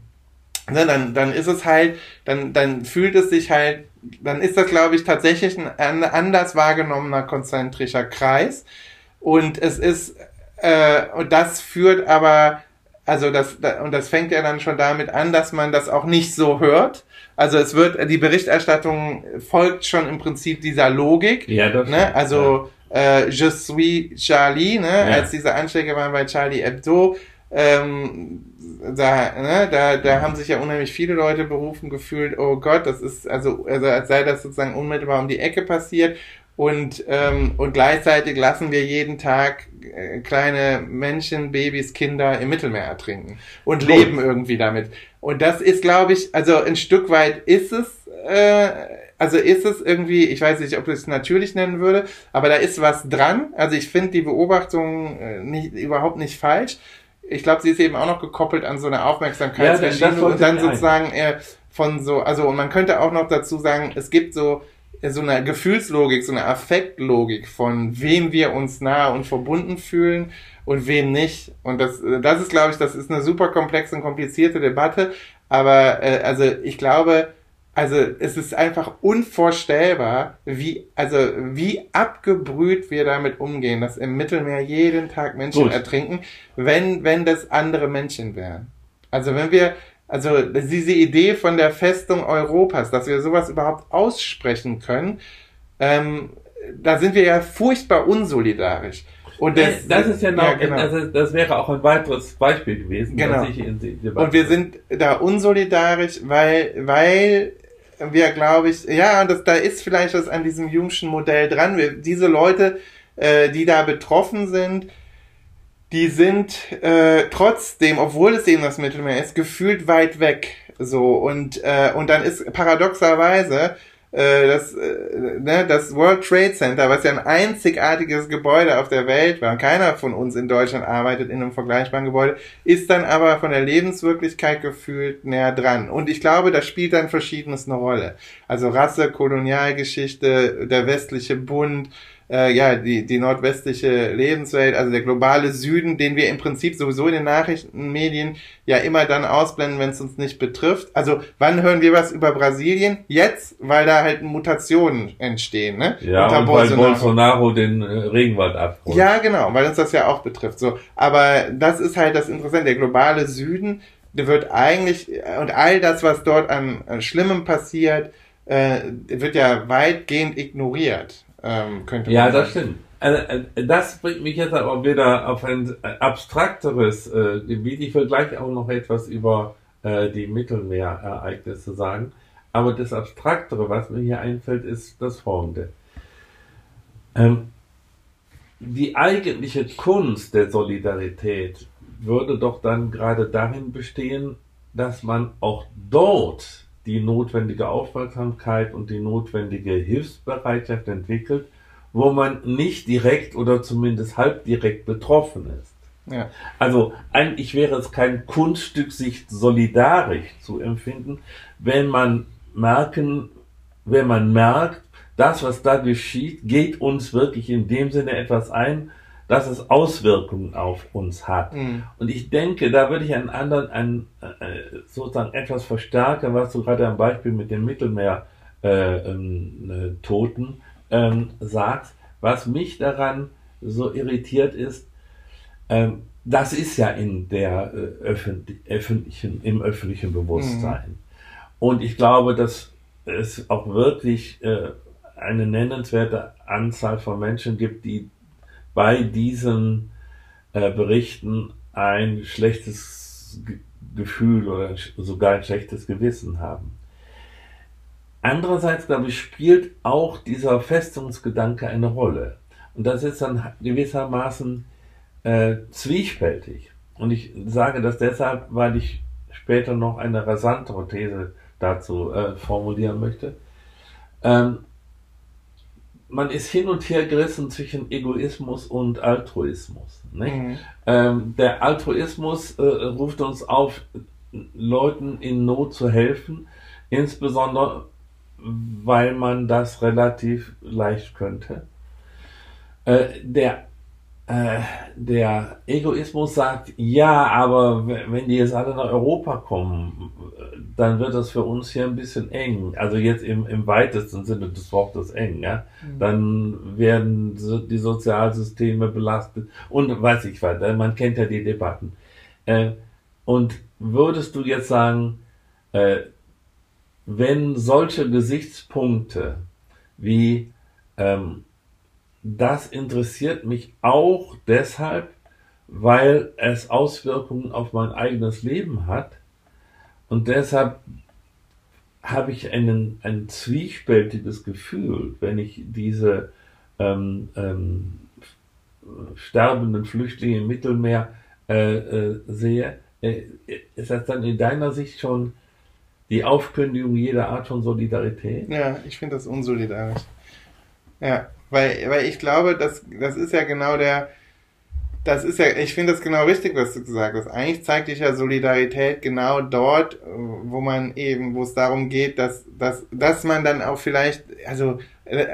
ne, dann, dann ist es halt, dann, dann fühlt es sich halt, dann ist das, glaube ich, tatsächlich ein anders wahrgenommener konzentrischer Kreis. Und es ist, äh, und das führt aber, also das, und das fängt ja dann schon damit an, dass man das auch nicht so hört. Also es wird, die Berichterstattung folgt schon im Prinzip dieser Logik. Ja, das ne? Also ja. äh, Je suis Charlie, ne? Ja. als diese Anschläge waren bei Charlie Hebdo, ähm, da, ne, da, da haben sich ja unheimlich viele Leute berufen gefühlt, oh Gott, das ist, also, also als sei das sozusagen unmittelbar um die Ecke passiert. Und, ähm, und gleichzeitig lassen wir jeden Tag äh, kleine Menschen, Babys, Kinder im Mittelmeer ertrinken und cool. leben irgendwie damit. Und das ist, glaube ich, also ein Stück weit ist es, äh, also ist es irgendwie, ich weiß nicht, ob ich es natürlich nennen würde, aber da ist was dran. Also ich finde die Beobachtung äh, nicht, überhaupt nicht falsch ich glaube, sie ist eben auch noch gekoppelt an so eine Aufmerksamkeitsregime ja, und dann sozusagen äh, von so, also und man könnte auch noch dazu sagen, es gibt so äh, so eine Gefühlslogik, so eine Affektlogik von wem wir uns nahe und verbunden fühlen und wem nicht. Und das, äh, das ist, glaube ich, das ist eine super komplexe und komplizierte Debatte. Aber äh, also ich glaube, also es ist einfach unvorstellbar, wie, also wie abgebrüht wir damit umgehen, dass im Mittelmeer jeden Tag Menschen Gut. ertrinken, wenn, wenn das andere Menschen wären. Also wenn wir, also diese Idee von der Festung Europas, dass wir sowas überhaupt aussprechen können, ähm, da sind wir ja furchtbar unsolidarisch. Und das, das ist ja, noch, ja, genau. das, das wäre auch ein weiteres Beispiel gewesen. Genau. und wir sind da unsolidarisch, weil, weil wir, glaube ich, ja, das, da ist vielleicht was an diesem Jungschen Modell dran. Wir, diese Leute, äh, die da betroffen sind, die sind äh, trotzdem, obwohl es eben das Mittelmeer ist, gefühlt weit weg. So und äh, und dann ist paradoxerweise äh, das, äh, ne, das World Trade Center, was ja ein einzigartiges Gebäude auf der Welt war, keiner von uns in Deutschland arbeitet in einem vergleichbaren Gebäude, ist dann aber von der Lebenswirklichkeit gefühlt näher dran. Und ich glaube, da spielt dann Verschiedenes eine Rolle. Also Rasse, Kolonialgeschichte, der westliche Bund, äh, ja, die, die nordwestliche Lebenswelt, also der globale Süden, den wir im Prinzip sowieso in den Nachrichtenmedien ja immer dann ausblenden, wenn es uns nicht betrifft. Also wann hören wir was über Brasilien? Jetzt, weil da halt Mutationen entstehen, ne? Ja, Unter und Bolsonaro. weil Bolsonaro den äh, Regenwald abholt. Ja, genau, weil uns das ja auch betrifft. So, aber das ist halt das Interessante. Der globale Süden, der wird eigentlich, und all das, was dort an, an Schlimmem passiert, äh, wird ja weitgehend ignoriert ähm, könnte man Ja, das stimmt. Also, äh, das bringt mich jetzt aber wieder auf ein abstrakteres äh, Gebiet. Ich will gleich auch noch etwas über äh, die Mittelmeerereignisse sagen. Aber das Abstraktere, was mir hier einfällt, ist das folgende. Ähm, die eigentliche Kunst der Solidarität würde doch dann gerade darin bestehen, dass man auch dort die notwendige Aufmerksamkeit und die notwendige Hilfsbereitschaft entwickelt, wo man nicht direkt oder zumindest halbdirekt betroffen ist. Ja. Also eigentlich wäre es kein Kunststück, sich solidarisch zu empfinden, wenn man merken, wenn man merkt, das, was da geschieht, geht uns wirklich in dem Sinne etwas ein, dass es Auswirkungen auf uns hat. Mhm. Und ich denke, da würde ich einen anderen, einen, äh, sozusagen etwas verstärken, was du gerade am Beispiel mit dem Mittelmeer äh, ähm, äh, Toten ähm, sagst. Was mich daran so irritiert ist, ähm, das ist ja in der äh, öffentlichen, im öffentlichen Bewusstsein. Mhm. Und ich glaube, dass es auch wirklich äh, eine nennenswerte Anzahl von Menschen gibt, die bei diesen äh, Berichten ein schlechtes G Gefühl oder sogar ein schlechtes Gewissen haben. Andererseits, glaube ich, spielt auch dieser Festungsgedanke eine Rolle. Und das ist dann gewissermaßen äh, zwiespältig. Und ich sage das deshalb, weil ich später noch eine rasantere These dazu äh, formulieren möchte. Ähm, man ist hin und her gerissen zwischen Egoismus und Altruismus. Mhm. Ähm, der Altruismus äh, ruft uns auf, Leuten in Not zu helfen, insbesondere weil man das relativ leicht könnte. Äh, der äh, der Egoismus sagt, ja, aber wenn die jetzt alle nach Europa kommen, dann wird das für uns hier ein bisschen eng. Also jetzt im, im weitesten Sinne des Wortes eng, ja. Mhm. Dann werden die Sozialsysteme belastet und weiß ich weiter. Man kennt ja die Debatten. Äh, und würdest du jetzt sagen, äh, wenn solche Gesichtspunkte wie ähm, das interessiert mich auch deshalb, weil es Auswirkungen auf mein eigenes Leben hat. Und deshalb habe ich einen, ein zwiespältiges Gefühl, wenn ich diese ähm, ähm, sterbenden Flüchtlinge im Mittelmeer äh, äh, sehe. Äh, ist das dann in deiner Sicht schon die Aufkündigung jeder Art von Solidarität? Ja, ich finde das unsolidarisch. Ja, weil, weil ich glaube, das, das ist ja genau der, das ist ja, ich finde das genau richtig, was du gesagt hast. Eigentlich zeigt sich ja Solidarität genau dort, wo man eben, wo es darum geht, dass, dass, dass man dann auch vielleicht, also,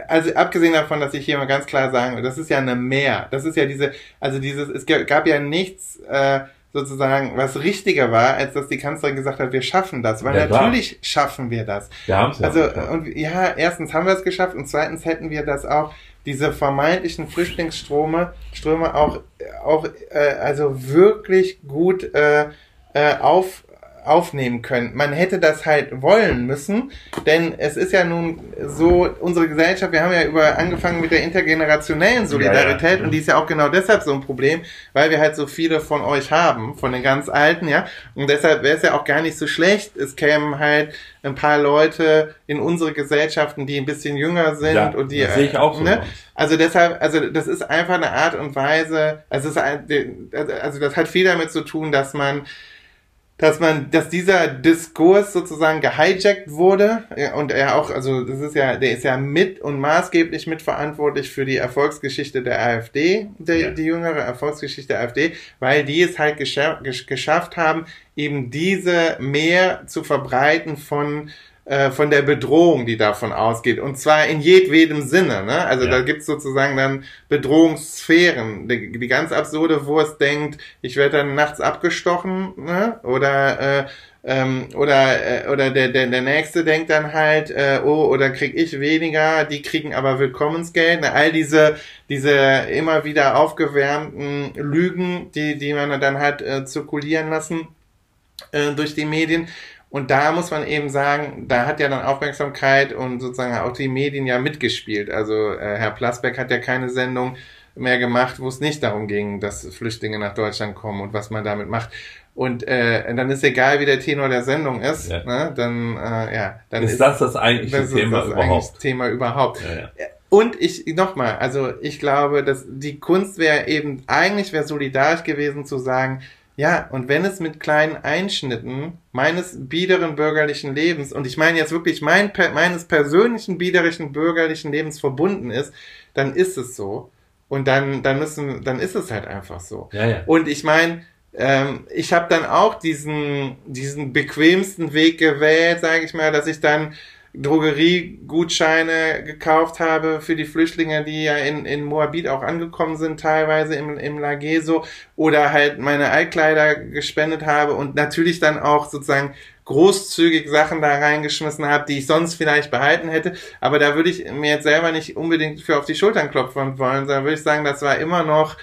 also abgesehen davon, dass ich hier mal ganz klar sagen will, das ist ja eine Mehr. Das ist ja diese, also dieses, es gab ja nichts, äh, sozusagen was richtiger war, als dass die Kanzlerin gesagt hat, wir schaffen das. Weil Ja, natürlich schaffen wir das. Wir haben es ja. Also, und ja, erstens haben wir es geschafft und zweitens hätten wir das auch, diese vermeintlichen Flüchtlingsströme, Ströme auch, auch, äh, also wirklich gut, äh, äh, auf, aufnehmen können. Man hätte das halt wollen müssen, denn es ist ja nun so, unsere Gesellschaft, wir haben ja über angefangen mit der intergenerationellen Solidarität Ja, ja. und die ist ja auch genau deshalb so ein Problem, weil wir halt so viele von euch haben, von den ganz Alten, ja. Und deshalb wäre es ja auch gar nicht so schlecht. Es kämen halt ein paar Leute in unsere Gesellschaften, die ein bisschen jünger sind Ja, und die das sehe ich auch so. ne? Also deshalb, also das ist einfach eine Art und Weise, also, es ist ein, also das hat viel damit zu tun, dass man dass man, dass dieser Diskurs sozusagen gehijackt wurde und er auch, also das ist ja, der ist ja mit und maßgeblich mitverantwortlich für die Erfolgsgeschichte der AfD, der, Ja. die jüngere Erfolgsgeschichte der AfD, weil die es halt gescha gesch geschafft haben, eben diese mehr zu verbreiten von äh, von der Bedrohung, die davon ausgeht. Und zwar in jedwedem Sinne. Ne? Also Ja. da gibt's sozusagen dann Bedrohungssphären. Die, die ganz absurde Wurst denkt, ich werde dann nachts abgestochen, ne? Oder äh, ähm, oder äh, oder der, der der nächste denkt dann halt äh, oh oder krieg ich weniger die kriegen aber Willkommensgeld ne? all diese diese immer wieder aufgewärmten Lügen die die man dann halt äh, zirkulieren lassen äh, durch die Medien und da muss man eben sagen, da hat ja dann Aufmerksamkeit und sozusagen auch die Medien ja mitgespielt. Also äh, Herr Plasberg hat ja keine Sendung mehr gemacht, wo es nicht darum ging, dass Flüchtlinge nach Deutschland kommen und was man damit macht. Und äh, dann ist egal, wie der Tenor der Sendung ist, Ja. ne? dann äh, ja, dann ist das das eigentliche das ist Thema das überhaupt? Thema überhaupt. Ja, ja. Und ich, nochmal, also ich glaube, dass die Kunst wäre eben, eigentlich wäre solidarisch gewesen zu sagen, ja, und wenn es mit kleinen Einschnitten meines biederen bürgerlichen Lebens, und ich meine jetzt wirklich mein, meines persönlichen biederischen bürgerlichen Lebens verbunden ist, dann ist es so. Und dann, dann müssen, dann ist es halt einfach so. Ja, ja. Und ich meine, ähm, ich habe dann auch diesen, diesen bequemsten Weg gewählt, sage ich mal, dass ich dann Drogeriegutscheine gekauft habe für die Flüchtlinge, die ja in, in Moabit auch angekommen sind, teilweise im, im Lageso, oder halt meine Altkleider gespendet habe und natürlich dann auch sozusagen großzügig Sachen da reingeschmissen habe, die ich sonst vielleicht behalten hätte. Aber da würde ich mir jetzt selber nicht unbedingt für auf die Schultern klopfen wollen, sondern würde ich sagen, das war immer noch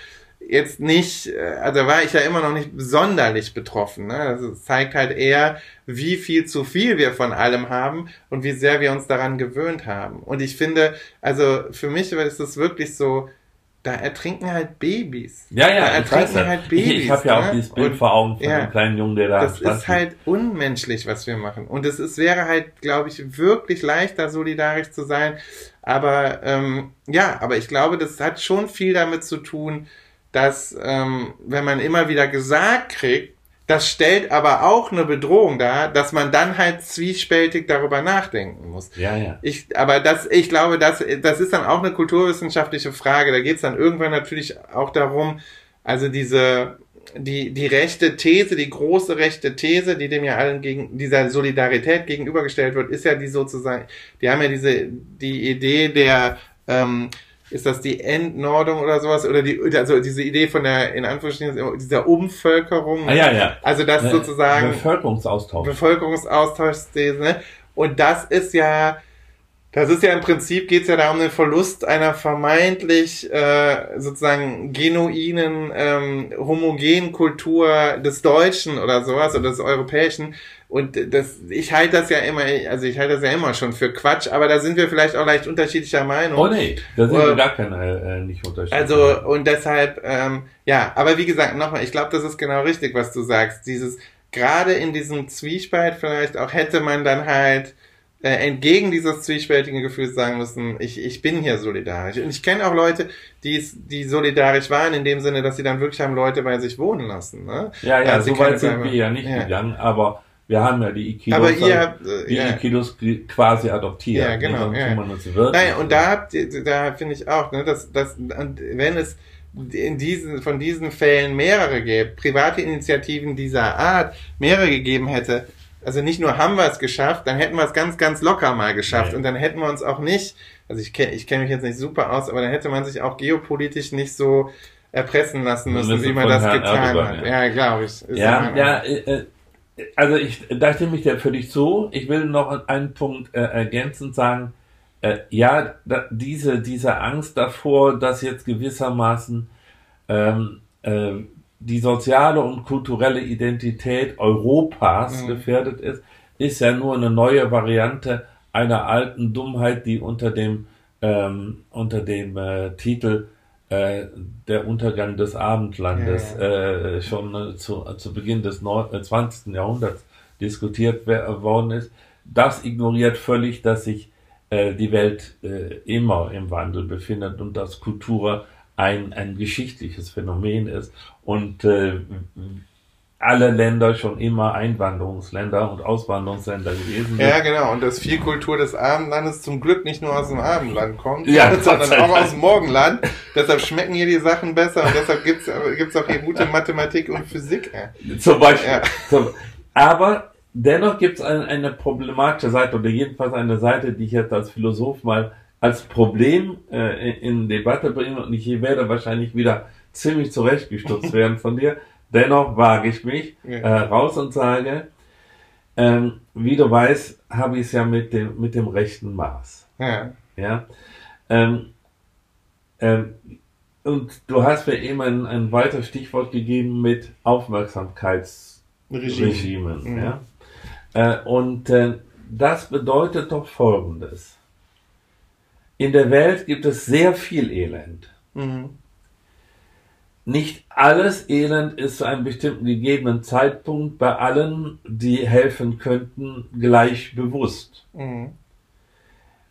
jetzt nicht, äh, also war ich ja immer noch nicht sonderlich betroffen. Ne? Also es zeigt halt eher, wie viel zu viel wir von allem haben und wie sehr wir uns daran gewöhnt haben. Und ich finde, also für mich ist es wirklich so, da ertrinken halt Babys. Ja, da ja, ich ertrinken halt ich Babys. ich habe ja auch ne? dieses Bild Und vor Augen von ja. dem kleinen Jungen, der da das ist halt unmenschlich, was wir machen. Und es ist, wäre halt, glaube ich, wirklich leichter, solidarisch zu sein. Aber ähm, ja, aber ich glaube, das hat schon viel damit zu tun, dass ähm, wenn man immer wieder gesagt kriegt, das stellt aber auch eine Bedrohung dar, dass man dann halt zwiespältig darüber nachdenken muss. Ja, ja. Ich, aber das, ich glaube, das, das ist dann auch eine kulturwissenschaftliche Frage. Da geht es dann irgendwann natürlich auch darum, also diese, die, die rechte These, die große rechte These, die dem ja allen gegen, dieser Solidarität gegenübergestellt wird, ist ja die sozusagen, die haben ja diese, die Idee der, ähm, ist das die Entnordung oder sowas, oder die, also diese Idee von der, in Anführungsstrichen, dieser Umvölkerung. Ah, ja, ja. Also das Ne, sozusagen, Bevölkerungsaustausch. Bevölkerungsaustauschthese. Ne? Und das ist ja, das ist ja im Prinzip geht's ja da um den Verlust einer vermeintlich äh, sozusagen genuinen, ähm, homogenen Kultur des Deutschen oder sowas oder des Europäischen. Und das, ich halte das ja immer, also ich halte das ja immer schon für Quatsch, aber da sind wir vielleicht auch leicht unterschiedlicher Meinung. Oh nee, da sind wir gar keine, äh, nicht unterschiedlich. Also, und deshalb, ähm, ja, aber wie gesagt, nochmal, ich glaube, das ist genau richtig, was du sagst. Dieses, gerade in diesem Zwiespalt vielleicht auch hätte man dann halt äh, entgegen dieses zwiespältigen Gefühls sagen müssen, ich, ich bin hier solidarisch. Und ich kenne auch Leute, die, die solidarisch waren, in dem Sinne, dass sie dann wirklich haben Leute bei sich wohnen lassen. Ne? ja, ja, Also so weit sind wir ja nicht Ja. gegangen, aber wir haben ja die Ikilos, Aber ihr habt, äh, die ja. Ikilos quasi adoptiert. Ja, genau, Ne? Ja. Nein, und da habt ihr, da finde ich auch, ne, dass, dass, und wenn es in diesen, von diesen Fällen mehrere gäbe, private Initiativen dieser Art mehrere gegeben hätte, also nicht nur haben wir es geschafft, dann hätten wir es ganz, ganz locker mal geschafft Nee. und dann hätten wir uns auch nicht, also ich kenne ich kenn mich jetzt nicht super aus, aber dann hätte man sich auch geopolitisch nicht so erpressen lassen müssen, wie man das Herrn getan Erdogan, hat. Ja, ja glaube ich. Ja, ja, äh, also ich, da stimme ich dir völlig zu. Ich will noch einen Punkt äh, ergänzend sagen. Äh, ja, da, diese, diese Angst davor, dass jetzt gewissermaßen ähm, äh, die soziale und kulturelle Identität Europas mhm. gefährdet ist, ist ja nur eine neue Variante einer alten Dummheit, die unter dem ähm, unter dem äh, Titel äh, der Untergang des Abendlandes ja, ja. Äh, schon äh, zu, zu Beginn des 20. Äh, Jahrhunderts diskutiert worden ist. Das ignoriert völlig, dass sich äh, die Welt äh, immer im Wandel befindet und dass Kultur ein, ein geschichtliches Phänomen ist und äh, alle Länder schon immer Einwanderungsländer und Auswanderungsländer gewesen sind. Ja, genau. Und dass viel Kultur des Abendlandes zum Glück nicht nur aus dem Abendland kommt, ja, sondern auch aus dem Morgenland. deshalb schmecken hier die Sachen besser und deshalb gibt's gibt's auch hier gute Mathematik und Physik. Zum Beispiel. Ja. Aber dennoch gibt's eine, eine problematische Seite oder jedenfalls eine Seite, die ich jetzt als Philosoph mal als Problem äh, in Debatte bringe und ich werde wahrscheinlich wieder ziemlich zurechtgestutzt werden von dir. Dennoch wage ich mich ja. äh, raus und sage, ähm, wie du weißt, habe ich es ja mit dem, mit dem rechten Maß. Ja. ja? Ähm, ähm, und du hast mir eben ein, ein weiteres Stichwort gegeben mit Aufmerksamkeitsregimen. Mhm. Ja? Äh, und äh, das bedeutet doch Folgendes. In der Welt gibt es sehr viel Elend. Mhm. Nicht alles Elend ist zu einem bestimmten gegebenen Zeitpunkt bei allen, die helfen könnten, gleich bewusst. Mhm.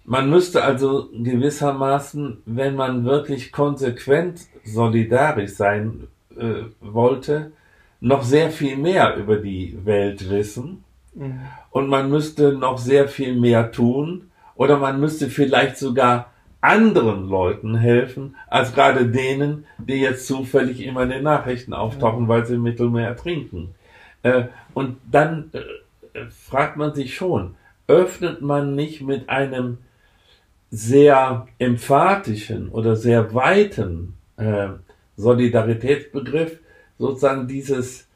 Man müsste also gewissermaßen, wenn man wirklich konsequent solidarisch sein äh, wollte, noch sehr viel mehr über die Welt wissen. Mhm. Und man müsste noch sehr viel mehr tun. Oder man müsste vielleicht sogar anderen Leuten helfen, als gerade denen, die jetzt zufällig immer in den Nachrichten auftauchen, weil sie im Mittelmeer ertrinken. Äh, und dann äh, fragt man sich schon, öffnet man nicht mit einem sehr emphatischen oder sehr weiten äh, Solidaritätsbegriff sozusagen dieses,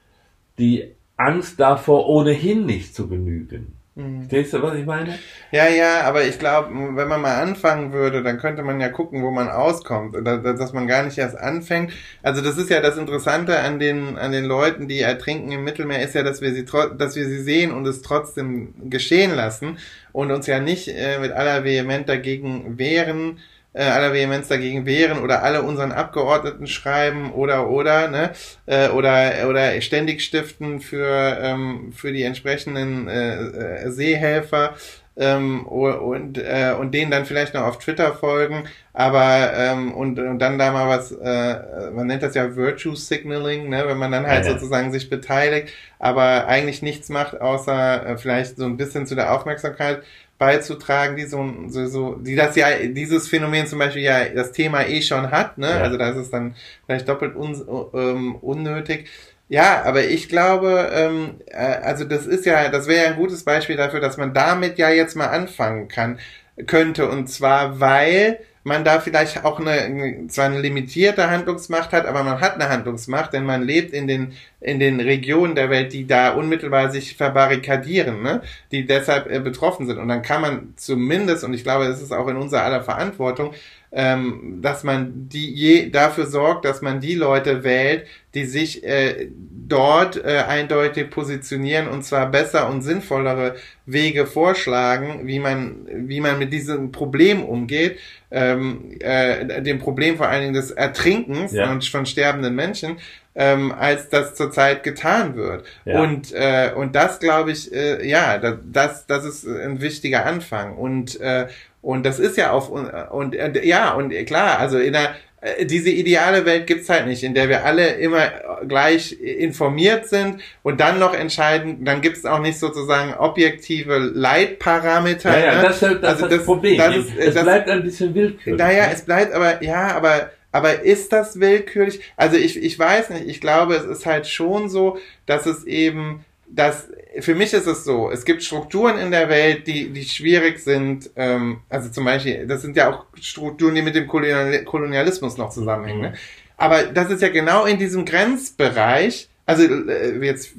die Angst davor ohnehin nicht zu genügen. Mhm. Verstehst du, was ich meine? Ja, ja, aber ich glaube, wenn man mal anfangen würde, dann könnte man ja gucken, wo man auskommt. Oder dass man gar nicht erst anfängt. Also das ist ja das Interessante an den, an den Leuten, die ertrinken im Mittelmeer, ist ja, dass wir sie dass wir sie sehen und es trotzdem geschehen lassen und uns ja nicht äh, mit aller Vehement dagegen wehren, äh, aller Vehemenz dagegen wehren oder alle unseren Abgeordneten schreiben oder oder ne äh, oder oder ständig stiften für ähm, für die entsprechenden äh, äh, Seehelfer ähm, und äh, und denen dann vielleicht noch auf Twitter folgen, aber ähm, und und dann da mal was äh, man nennt das ja Virtue Signaling, ne, wenn man dann halt ja, ja. sozusagen sich beteiligt, aber eigentlich nichts macht außer äh, vielleicht so ein bisschen zu der Aufmerksamkeit beizutragen, die so, so, so, die das ja, dieses Phänomen zum Beispiel ja das Thema eh schon hat, ne? Ja. Also da ist es dann vielleicht doppelt un, ähm, unnötig. Ja, aber ich glaube, ähm, äh, also das ist ja, das wäre ja ein gutes Beispiel dafür, dass man damit ja jetzt mal anfangen kann, könnte. Und zwar, weil man da vielleicht auch eine, zwar eine limitierte Handlungsmacht hat, aber man hat eine Handlungsmacht, denn man lebt in den, in den Regionen der Welt, die da unmittelbar sich verbarrikadieren, ne? die deshalb äh, betroffen sind. Und dann kann man zumindest, und ich glaube, es ist auch in unserer aller Verantwortung, ähm, dass man die je dafür sorgt, dass man die Leute wählt, die sich äh, dort äh, eindeutig positionieren und zwar besser und sinnvollere Wege vorschlagen, wie man wie man mit diesem Problem umgeht, ähm, äh, dem Problem vor allen Dingen des Ertrinkens ja. von, von sterbenden Menschen, ähm, als das zurzeit getan wird. Ja. Und äh, und das glaube ich, äh, ja, das das ist ein wichtiger Anfang und äh, und das ist ja auf und, und ja und klar, also in der äh, diese ideale Welt gibt's halt nicht, in der wir alle immer gleich informiert sind und dann noch entscheiden, dann gibt's auch nicht sozusagen objektive Leitparameter. Ja, ja, ne? das, ist, das, also das, das Problem. Das ist, es das, bleibt ein bisschen willkürlich. Naja, ne? es bleibt aber, ja, aber aber ist das willkürlich? Also ich, ich weiß nicht, ich glaube, es ist halt schon so, dass es eben dass für mich ist es so, es gibt Strukturen in der Welt, die, die schwierig sind, ähm, also zum Beispiel, das sind ja auch Strukturen, die mit dem Kolonialismus noch zusammenhängen. Ne? aber das ist ja genau in diesem Grenzbereich, also äh, jetzt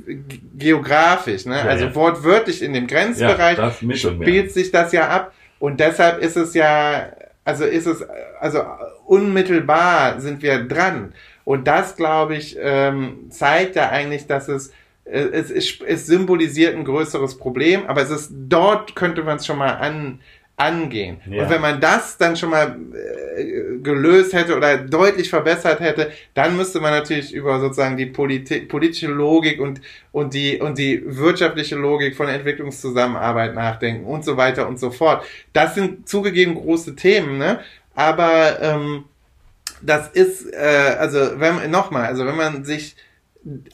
geografisch, ne? Ja, also ja. wortwörtlich in dem Grenzbereich Ja, das spielt sich das ja ab und deshalb ist es ja, also ist es, also unmittelbar sind wir dran und das glaube ich ähm, zeigt ja eigentlich, dass es es, es, es symbolisiert ein größeres Problem, aber es ist dort könnte man es schon mal an angehen. Ja. Und wenn man das dann schon mal äh, gelöst hätte oder deutlich verbessert hätte, dann müsste man natürlich über sozusagen die Politi politische Logik und, und, die, und die wirtschaftliche Logik von Entwicklungszusammenarbeit nachdenken und so weiter und so fort. Das sind zugegeben große Themen, ne? Aber ähm, das ist, äh, also wenn nochmal, also wenn man sich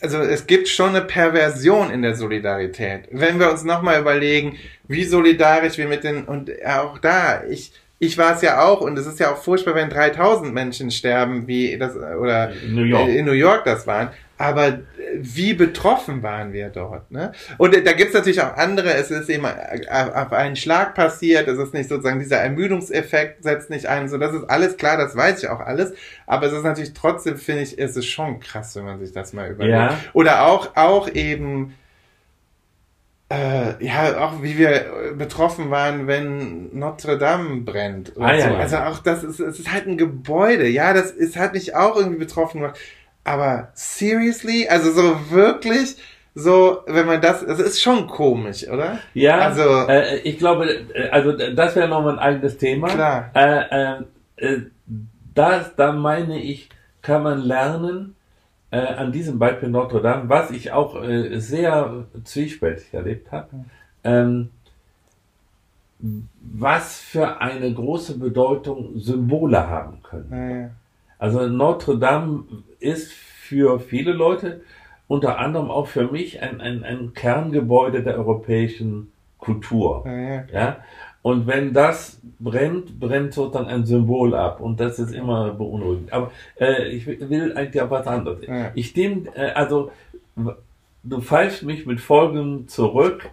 also es gibt schon eine Perversion in der Solidarität. Wenn wir uns nochmal überlegen, wie solidarisch wir mit den, und auch da, ich, ich war es ja auch, und es ist ja auch furchtbar, wenn 3000 Menschen sterben, wie das, oder In New York. in New York das waren. Aber äh, wie betroffen waren wir dort? Ne? Und äh, da gibt's natürlich auch andere, es ist eben äh, auf einen Schlag passiert, es ist nicht sozusagen dieser Ermüdungseffekt setzt nicht ein, so das ist alles klar, das weiß ich auch alles, aber es ist natürlich trotzdem, finde ich, ist es schon krass, wenn man sich das mal überlegt. Ja. Oder auch, auch eben, äh, ja, auch wie wir betroffen waren, wenn Notre Dame brennt. Ah, ja, so. ja. Also auch das ist, es ist halt ein Gebäude. Ja, das ist, hat mich auch irgendwie betroffen gemacht. Aber seriously? Also so wirklich, so, wenn man das, das ist schon komisch, oder? Ja, Also- äh, ich glaube, äh, also das wäre nochmal ein eigenes Thema. Klar. Äh, äh, äh, das, da meine ich, kann man lernen äh, an diesem Beispiel Notre Dame, was ich auch sehr zwiespältig erlebt habe. Ähm, was für eine große Bedeutung Symbole haben können. Naja. Also Notre Dame ist für viele Leute, unter anderem auch für mich, ein, ein, ein Kerngebäude der europäischen Kultur. Naja. Ja? Und wenn das brennt, brennt sozusagen ein Symbol ab. Und das ist immer beunruhigend. Aber äh, ich will eigentlich was anderes. Ja. Ich stimme, äh, also du pfeifst mich mit Folgen zurück.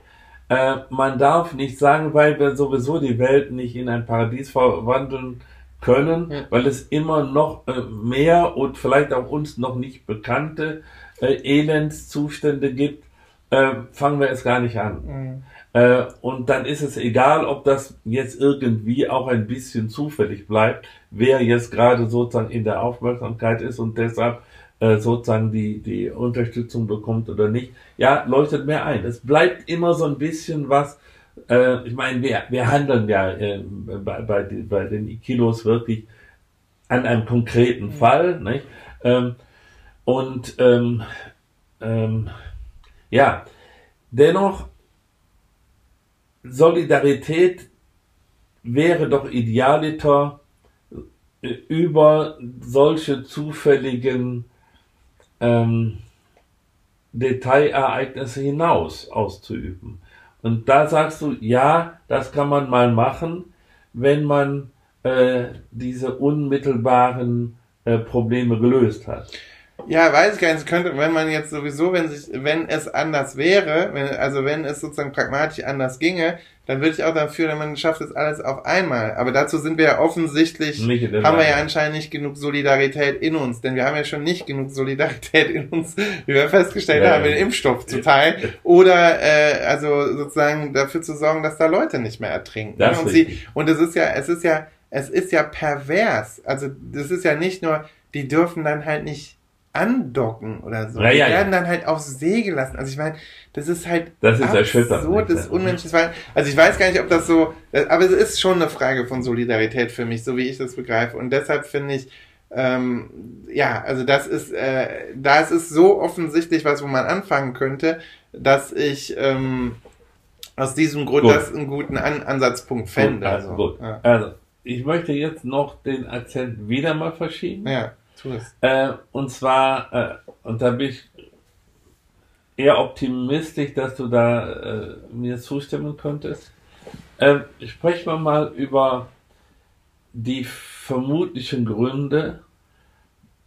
Äh, man darf nicht sagen, weil wir sowieso die Welt nicht in ein Paradies verwandeln können, Ja. weil es immer noch äh, mehr und vielleicht auch uns noch nicht bekannte äh, Elendszustände gibt, äh, fangen wir es gar nicht an. Mhm. Äh, und dann ist es egal, ob das jetzt irgendwie auch ein bisschen zufällig bleibt, wer jetzt gerade sozusagen in der Aufmerksamkeit ist und deshalb äh, sozusagen die, die Unterstützung bekommt oder nicht. Ja, leuchtet mir ein. Es bleibt immer so ein bisschen was. Äh, ich meine, wir, wir handeln ja äh, bei, bei, den- bei den Ikilos wirklich an einem konkreten Fall. Nicht? Ähm, und ähm, ähm, ja, dennoch Solidarität wäre doch idealiter äh, über solche zufälligen ähm, Detailereignisse hinaus auszuüben. Und da sagst du, ja, das kann man mal machen, wenn man äh, diese unmittelbaren äh, Probleme gelöst hat. Ja, weiß ich gar nicht. Könnte, wenn man jetzt sowieso, wenn sich, wenn es anders wäre, wenn, also wenn es sozusagen pragmatisch anders ginge, dann würde ich auch dafür, wenn man schafft es alles auf einmal. Aber dazu sind wir ja offensichtlich, haben wir ja anscheinend nicht genug Solidarität in uns, denn wir haben ja schon nicht genug Solidarität in uns, wie wir festgestellt Ja, haben, den Impfstoff zu teilen oder äh, also sozusagen dafür zu sorgen, dass da Leute nicht mehr ertrinken. Das und sie und es ist ja, es ist ja, es ist ja pervers. Also das ist ja nicht nur, die dürfen dann halt nicht andocken oder so. Ja, die ja, ja. werden dann halt auf See gelassen. Also ich meine, das ist halt Das ist absurd, das unmenschlich. Also ich weiß gar nicht, ob das so, aber es ist schon eine Frage von Solidarität für mich, so wie ich das begreife. Und deshalb finde ich, ähm, ja, also das ist, äh, da ist es so offensichtlich was, wo man anfangen könnte, dass ich ähm, aus diesem Grund Gut. das einen guten An Ansatzpunkt fände. Gut, also, also, gut. Ja. also, ich möchte jetzt noch den Akzent wieder mal verschieben. ja. Äh, und zwar, äh, und da bin ich eher optimistisch, dass du da äh, mir zustimmen könntest. Äh, sprechen wir mal über die vermutlichen Gründe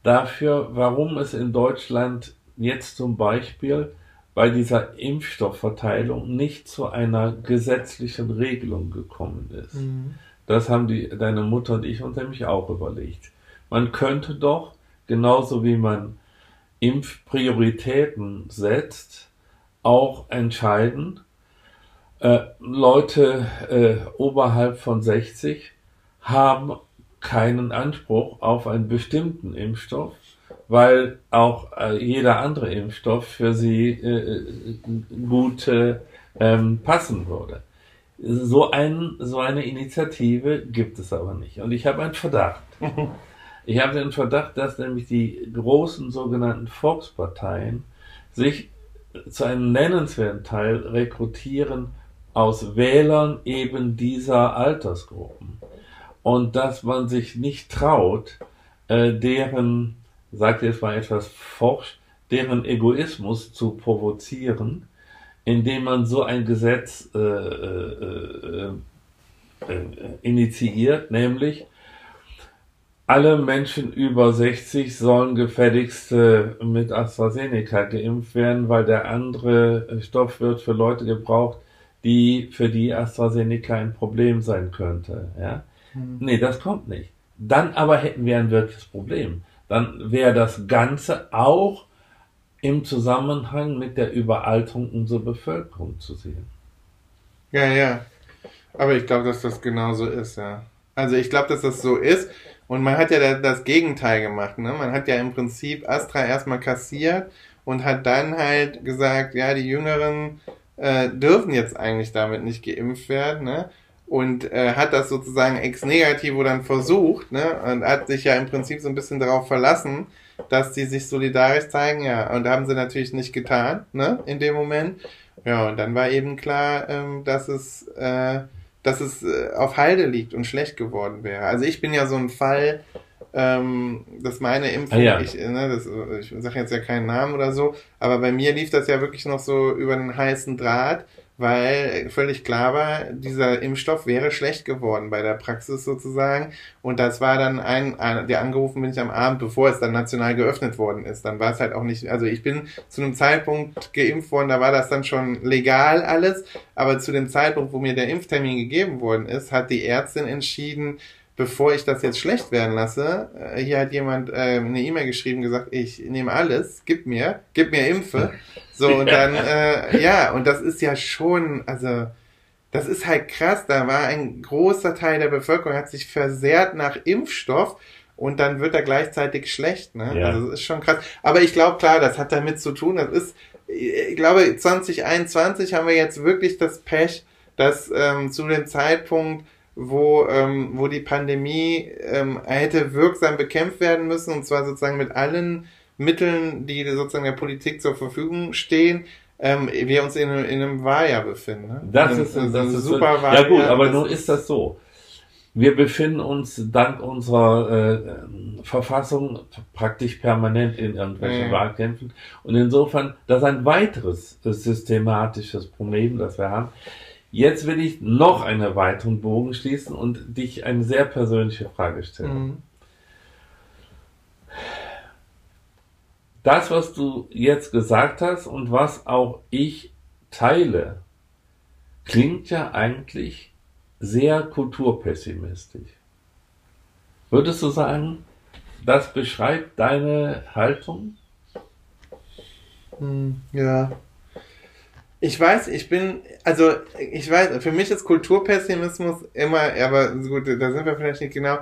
dafür, warum es in Deutschland jetzt zum Beispiel bei dieser Impfstoffverteilung nicht zu einer gesetzlichen Regelung gekommen ist. Das haben die, deine Mutter und ich uns nämlich auch überlegt. Man könnte doch genauso wie man Impfprioritäten setzt, auch entscheiden. Äh, Leute äh, oberhalb von 60 haben keinen Anspruch auf einen bestimmten Impfstoff, weil auch äh, jeder andere Impfstoff für sie äh, gut ähm, passen würde. So, ein, so eine Initiative gibt es aber nicht. Und ich habe einen Verdacht. Ich habe den Verdacht, dass nämlich die großen sogenannten Volksparteien sich zu einem nennenswerten Teil rekrutieren aus Wählern eben dieser Altersgruppen. Und dass man sich nicht traut, äh, deren, sagt jetzt mal etwas forsch, deren Egoismus zu provozieren, indem man so ein Gesetz äh, äh, äh, äh initiiert, nämlich alle Menschen über 60 sollen gefälligst mit AstraZeneca geimpft werden, weil der andere Stoff wird für Leute gebraucht, die für die AstraZeneca ein Problem sein könnte. Ja? Hm. Nee, das kommt nicht. Dann aber hätten wir ein wirkliches Problem. Dann wäre das Ganze auch im Zusammenhang mit der Überalterung unserer Bevölkerung zu sehen. Ja, ja. Aber ich glaube, dass das genauso ist, ja. Also ich glaube, dass das so ist. Und man hat ja das Gegenteil gemacht. Ne? Man hat ja im Prinzip Astra erstmal kassiert und hat dann halt gesagt, ja, die Jüngeren äh, dürfen jetzt eigentlich damit nicht geimpft werden. Ne? Und äh, hat das sozusagen ex negativo dann versucht ne? und hat sich ja im Prinzip so ein bisschen darauf verlassen, dass die sich solidarisch zeigen. Ja, und haben sie natürlich nicht getan ne? in dem Moment. Ja, und dann war eben klar, ähm, dass es... Äh, dass es äh, auf Halde liegt und schlecht geworden wäre. Also ich bin ja so ein Fall, ähm, dass meine Impfung, ah, ja. ich, ne, das, ich sage jetzt ja keinen Namen oder so, aber bei mir lief das ja wirklich noch so über einen heißen Draht weil völlig klar war, dieser Impfstoff wäre schlecht geworden bei der Praxis sozusagen. Und das war dann ein, der angerufen bin ich am Abend, bevor es dann national geöffnet worden ist. Dann war es halt auch nicht, also ich bin zu einem Zeitpunkt geimpft worden, da war das dann schon legal alles, aber zu dem Zeitpunkt, wo mir der Impftermin gegeben worden ist, hat die Ärztin entschieden, bevor ich das jetzt schlecht werden lasse, äh, hier hat jemand äh, eine E-Mail geschrieben, gesagt, ich nehme alles, gib mir, gib mir Impfe. So, und dann, äh, ja, und das ist ja schon, also, das ist halt krass, da war ein großer Teil der Bevölkerung, hat sich versehrt nach Impfstoff und dann wird er gleichzeitig schlecht, ne? Ja. Also, das ist schon krass. Aber ich glaube, klar, das hat damit zu tun, das ist, ich glaube, 2021 haben wir jetzt wirklich das Pech, dass ähm, zu dem Zeitpunkt, wo, ähm, wo die Pandemie ähm, hätte wirksam bekämpft werden müssen, und zwar sozusagen mit allen Mitteln, die sozusagen der Politik zur Verfügung stehen, ähm, wir uns in, in einem Wahljahr befinden. Ne? Das, ist, das, das ist super Wahljahr. Ja gut, aber nun ist das so. Wir befinden uns dank unserer äh, Verfassung praktisch permanent in irgendwelchen ja. Wahlkämpfen. Und insofern, das ist ein weiteres systematisches Problem, das wir haben. Jetzt will ich noch einen weiteren Bogen schließen und dich eine sehr persönliche Frage stellen. Mhm. Das, was du jetzt gesagt hast und was auch ich teile, klingt ja eigentlich sehr kulturpessimistisch. Würdest du sagen, das beschreibt deine Haltung? Hm, ja, ich weiß, ich bin, also ich weiß, für mich ist Kulturpessimismus immer, aber gut, da sind wir vielleicht nicht genau.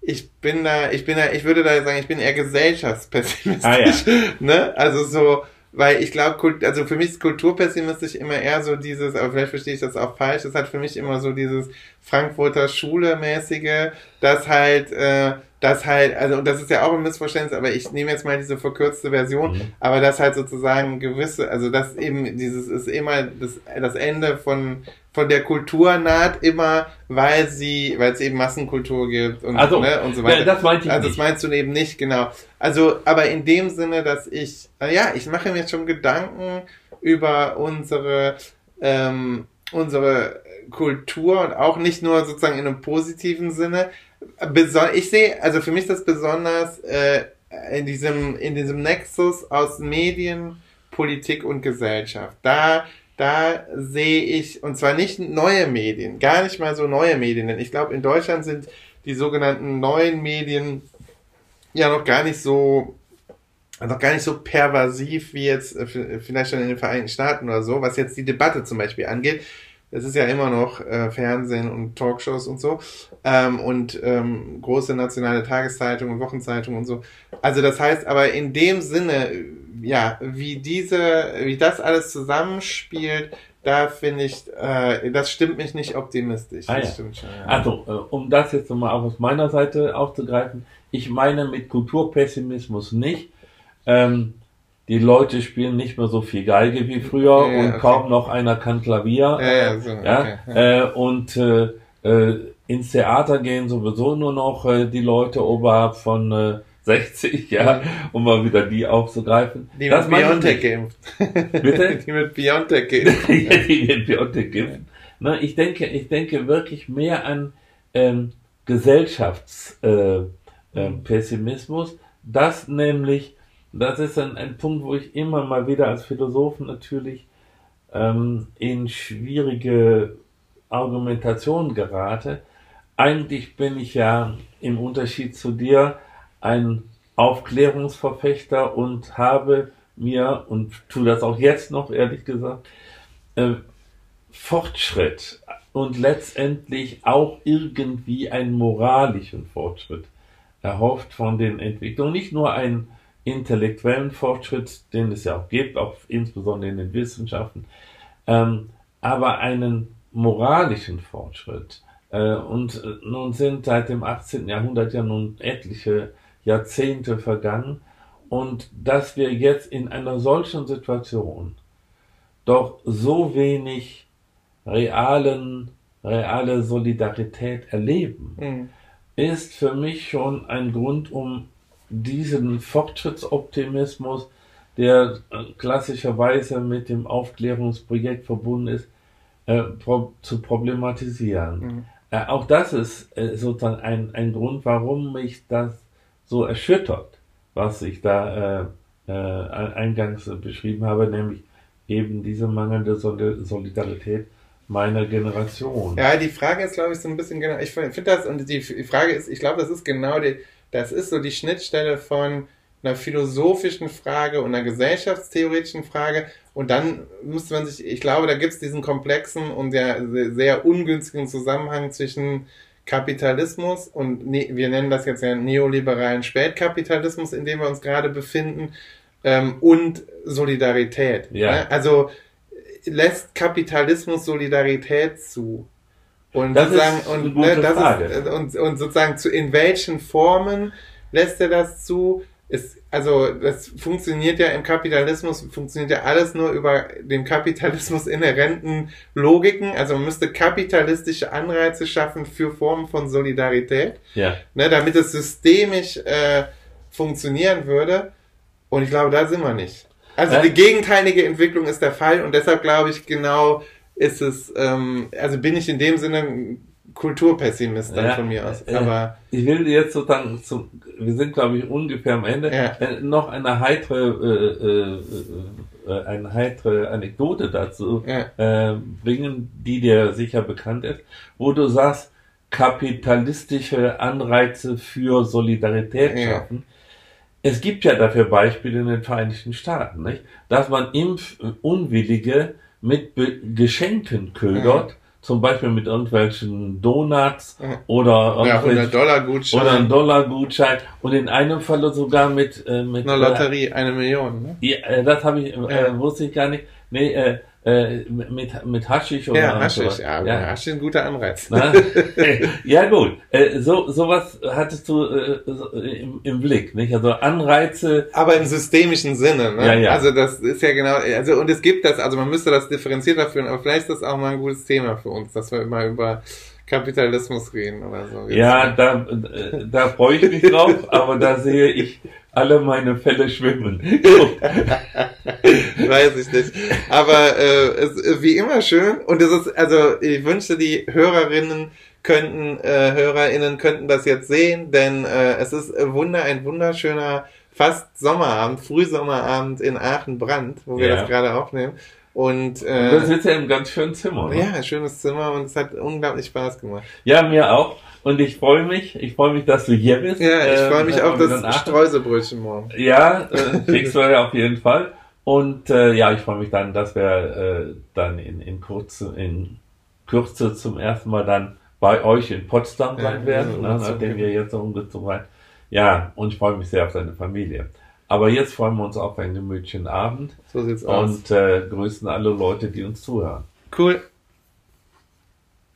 Ich bin da, ich bin da, ich würde da sagen, ich bin eher gesellschaftspessimistisch. Ah, ja. ne? Also so, weil ich glaube, also für mich ist kulturpessimistisch immer eher so dieses, aber vielleicht verstehe ich das auch falsch, das hat für mich immer so dieses Frankfurter Schule-mäßige, dass halt, äh, dass halt, also das ist ja auch ein Missverständnis, aber ich nehme jetzt mal diese verkürzte Version, mhm. aber das halt sozusagen gewisse, also das eben, dieses ist immer das, das Ende von, von der Kultur naht immer, weil sie, weil es eben Massenkultur gibt und, also, ne, und so weiter. Ja, das meinte ich Also das meinst du eben nicht, genau. Also, aber in dem Sinne, dass ich, ja, ich mache mir schon Gedanken über unsere, ähm, unsere Kultur und auch nicht nur sozusagen in einem positiven Sinne, ich sehe, also für mich das besonders äh, in diesem in diesem Nexus aus Medien, Politik und Gesellschaft. Da da sehe ich und zwar nicht neue Medien, gar nicht mal so neue Medien, denn ich glaube in Deutschland sind die sogenannten neuen Medien ja noch gar nicht so noch gar nicht so pervasiv wie jetzt äh, vielleicht schon in den Vereinigten Staaten oder so, was jetzt die Debatte zum Beispiel angeht. Es ist ja immer noch äh, Fernsehen und Talkshows und so ähm, und ähm, große nationale Tageszeitungen und Wochenzeitungen und so. Also das heißt aber in dem Sinne, ja, wie diese, wie das alles zusammenspielt, da finde ich, äh, das stimmt mich nicht optimistisch. Ah, das ja. stimmt schon. Ja. Also, äh, um das jetzt nochmal auch aus meiner Seite aufzugreifen, ich meine mit Kulturpessimismus nicht, ähm, die Leute spielen nicht mehr so viel Geige wie früher Ja, und okay. kaum noch einer kann Klavier. Ja, so, okay. Äh, und äh, äh, ins Theater gehen sowieso nur noch äh, die Leute oberhalb von äh, 60, ja, um mal wieder die aufzugreifen. Die Das mit Biontech geimpft. Bitte? Die mit Biontech geimpft. die den Biontech gibt. Ne, ich denke, ich denke wirklich mehr an ähm, Gesellschaftspessimismus. Äh, ähm, Pessimismus. das nämlich, das ist ein, ein Punkt, wo ich immer mal wieder als Philosoph natürlich ähm, in schwierige Argumentation gerate. Eigentlich bin ich ja im Unterschied zu dir ein Aufklärungsverfechter und habe mir, und tue das auch jetzt noch, ehrlich gesagt, äh, Fortschritt und letztendlich auch irgendwie einen moralischen Fortschritt erhofft von den Entwicklungen. Nicht nur einen intellektuellen Fortschritt, den es ja auch gibt, auch insbesondere in den Wissenschaften, ähm, aber einen moralischen Fortschritt. Äh, und äh, nun sind seit dem 18. Jahrhundert ja nun etliche Jahrzehnte vergangen und dass wir jetzt in einer solchen Situation doch so wenig realen, reale Solidarität erleben, Hm. ist für mich schon ein Grund, um diesen Fortschrittsoptimismus, der äh, klassischerweise mit dem Aufklärungsprojekt verbunden ist, äh, pro zu problematisieren. Mhm. Äh, auch das ist äh, sozusagen ein, ein Grund, warum mich das so erschüttert, was ich da äh, äh, eingangs beschrieben habe, nämlich eben diese mangelnde Soli- Solidarität meiner Generation. Ja, die Frage ist, glaube ich, so ein bisschen genau. Ich finde das, und die Frage ist, ich glaube, das ist genau die, das ist so die Schnittstelle von einer philosophischen Frage und einer gesellschaftstheoretischen Frage. Und dann müsste man sich, ich glaube, da gibt es diesen komplexen und sehr, sehr, ungünstigen Zusammenhang zwischen Kapitalismus und ne, wir nennen das jetzt ja neoliberalen Spätkapitalismus, in dem wir uns gerade befinden, ähm, und Solidarität. Ja. Ne? Also lässt Kapitalismus Solidarität zu? Und Das sozusagen, und, ne, das Frage. Ist, und, und sozusagen zu, in welchen Formen lässt er das zu? Ist, also, das funktioniert ja im Kapitalismus, funktioniert ja alles nur über dem Kapitalismus inhärenten Logiken. Also, man müsste kapitalistische Anreize schaffen für Formen von Solidarität, Ja. ne, damit es systemisch äh, funktionieren würde. Und ich glaube, da sind wir nicht. Also, Äh? die gegenteilige Entwicklung ist der Fall und deshalb glaube ich genau, ist es, ähm, also bin ich in dem Sinne Kulturpessimist dann Ja, von mir aus. Aber Ich will jetzt sozusagen zum, wir sind glaube ich ungefähr am Ende, Ja. äh, noch eine heitere, äh, äh, äh, eine heitere Anekdote dazu Ja. äh, bringen, die dir sicher bekannt ist, wo du sagst, kapitalistische Anreize für Solidarität schaffen. Es gibt ja dafür Beispiele in den Vereinigten Staaten, nicht? dass man Impfunwillige mit Be Geschenken ködert, zum Beispiel mit irgendwelchen Donuts Ja. oder ja, irgendwelchen 100 Dollar Gutschein, oder ein Dollargutschein und in einem Falle sogar mit äh, mit eine Lotterie, eine Million. Ne? Äh, ja, äh, das habe ich äh, Ja. wusste ich gar nicht. Nee, äh, äh, mit mit Haschisch oder Ja, Haschisch, ja, ja. Haschisch ist ein guter Anreiz. Na? ja gut, äh, so sowas hattest du äh, so, im, im Blick, nicht? Also Anreize. Aber im systemischen Sinne, ne? Ja, ja. Also das ist ja genau, also und es gibt das, also man müsste das differenzierter führen, aber vielleicht ist das auch mal ein gutes Thema für uns, dass wir immer über Kapitalismus reden oder so. Jetzt, Ja, da da freue ich mich drauf, aber da sehe ich alle meine Fälle schwimmen. Weiß ich nicht. Aber äh, es ist wie immer schön. Und es ist, also ich wünschte, die Hörerinnen könnten, äh, HörerInnen könnten das jetzt sehen, denn äh, es ist wunder, ein wunderschöner fast Sommerabend, Frühsommerabend in Aachen-Brand, wo wir Ja. das gerade aufnehmen. Und Du äh, sitzt ja im ganz schönen Zimmer. Ne? ja, schönes Zimmer und es hat unglaublich Spaß gemacht. Ja, mir auch. Und ich freue mich. Ich freue mich, dass du hier bist. Ja, ich Ähm, freue mich auf das Streuselbrötchen morgen. Ja, äh, kriegst du ja auf jeden Fall. Und äh, ja, ich freue mich dann, dass wir äh, dann in, in, Kurze, in Kürze zum ersten Mal dann bei euch in Potsdam Ja, sein werden, ja, ne, umgezogen. nachdem wir jetzt so umgezogen sind. Ja, und ich freue mich sehr auf deine Familie. Aber jetzt freuen wir uns auf einen gemütlichen Abend So sieht's aus. und äh, grüßen alle Leute, die uns zuhören. Cool.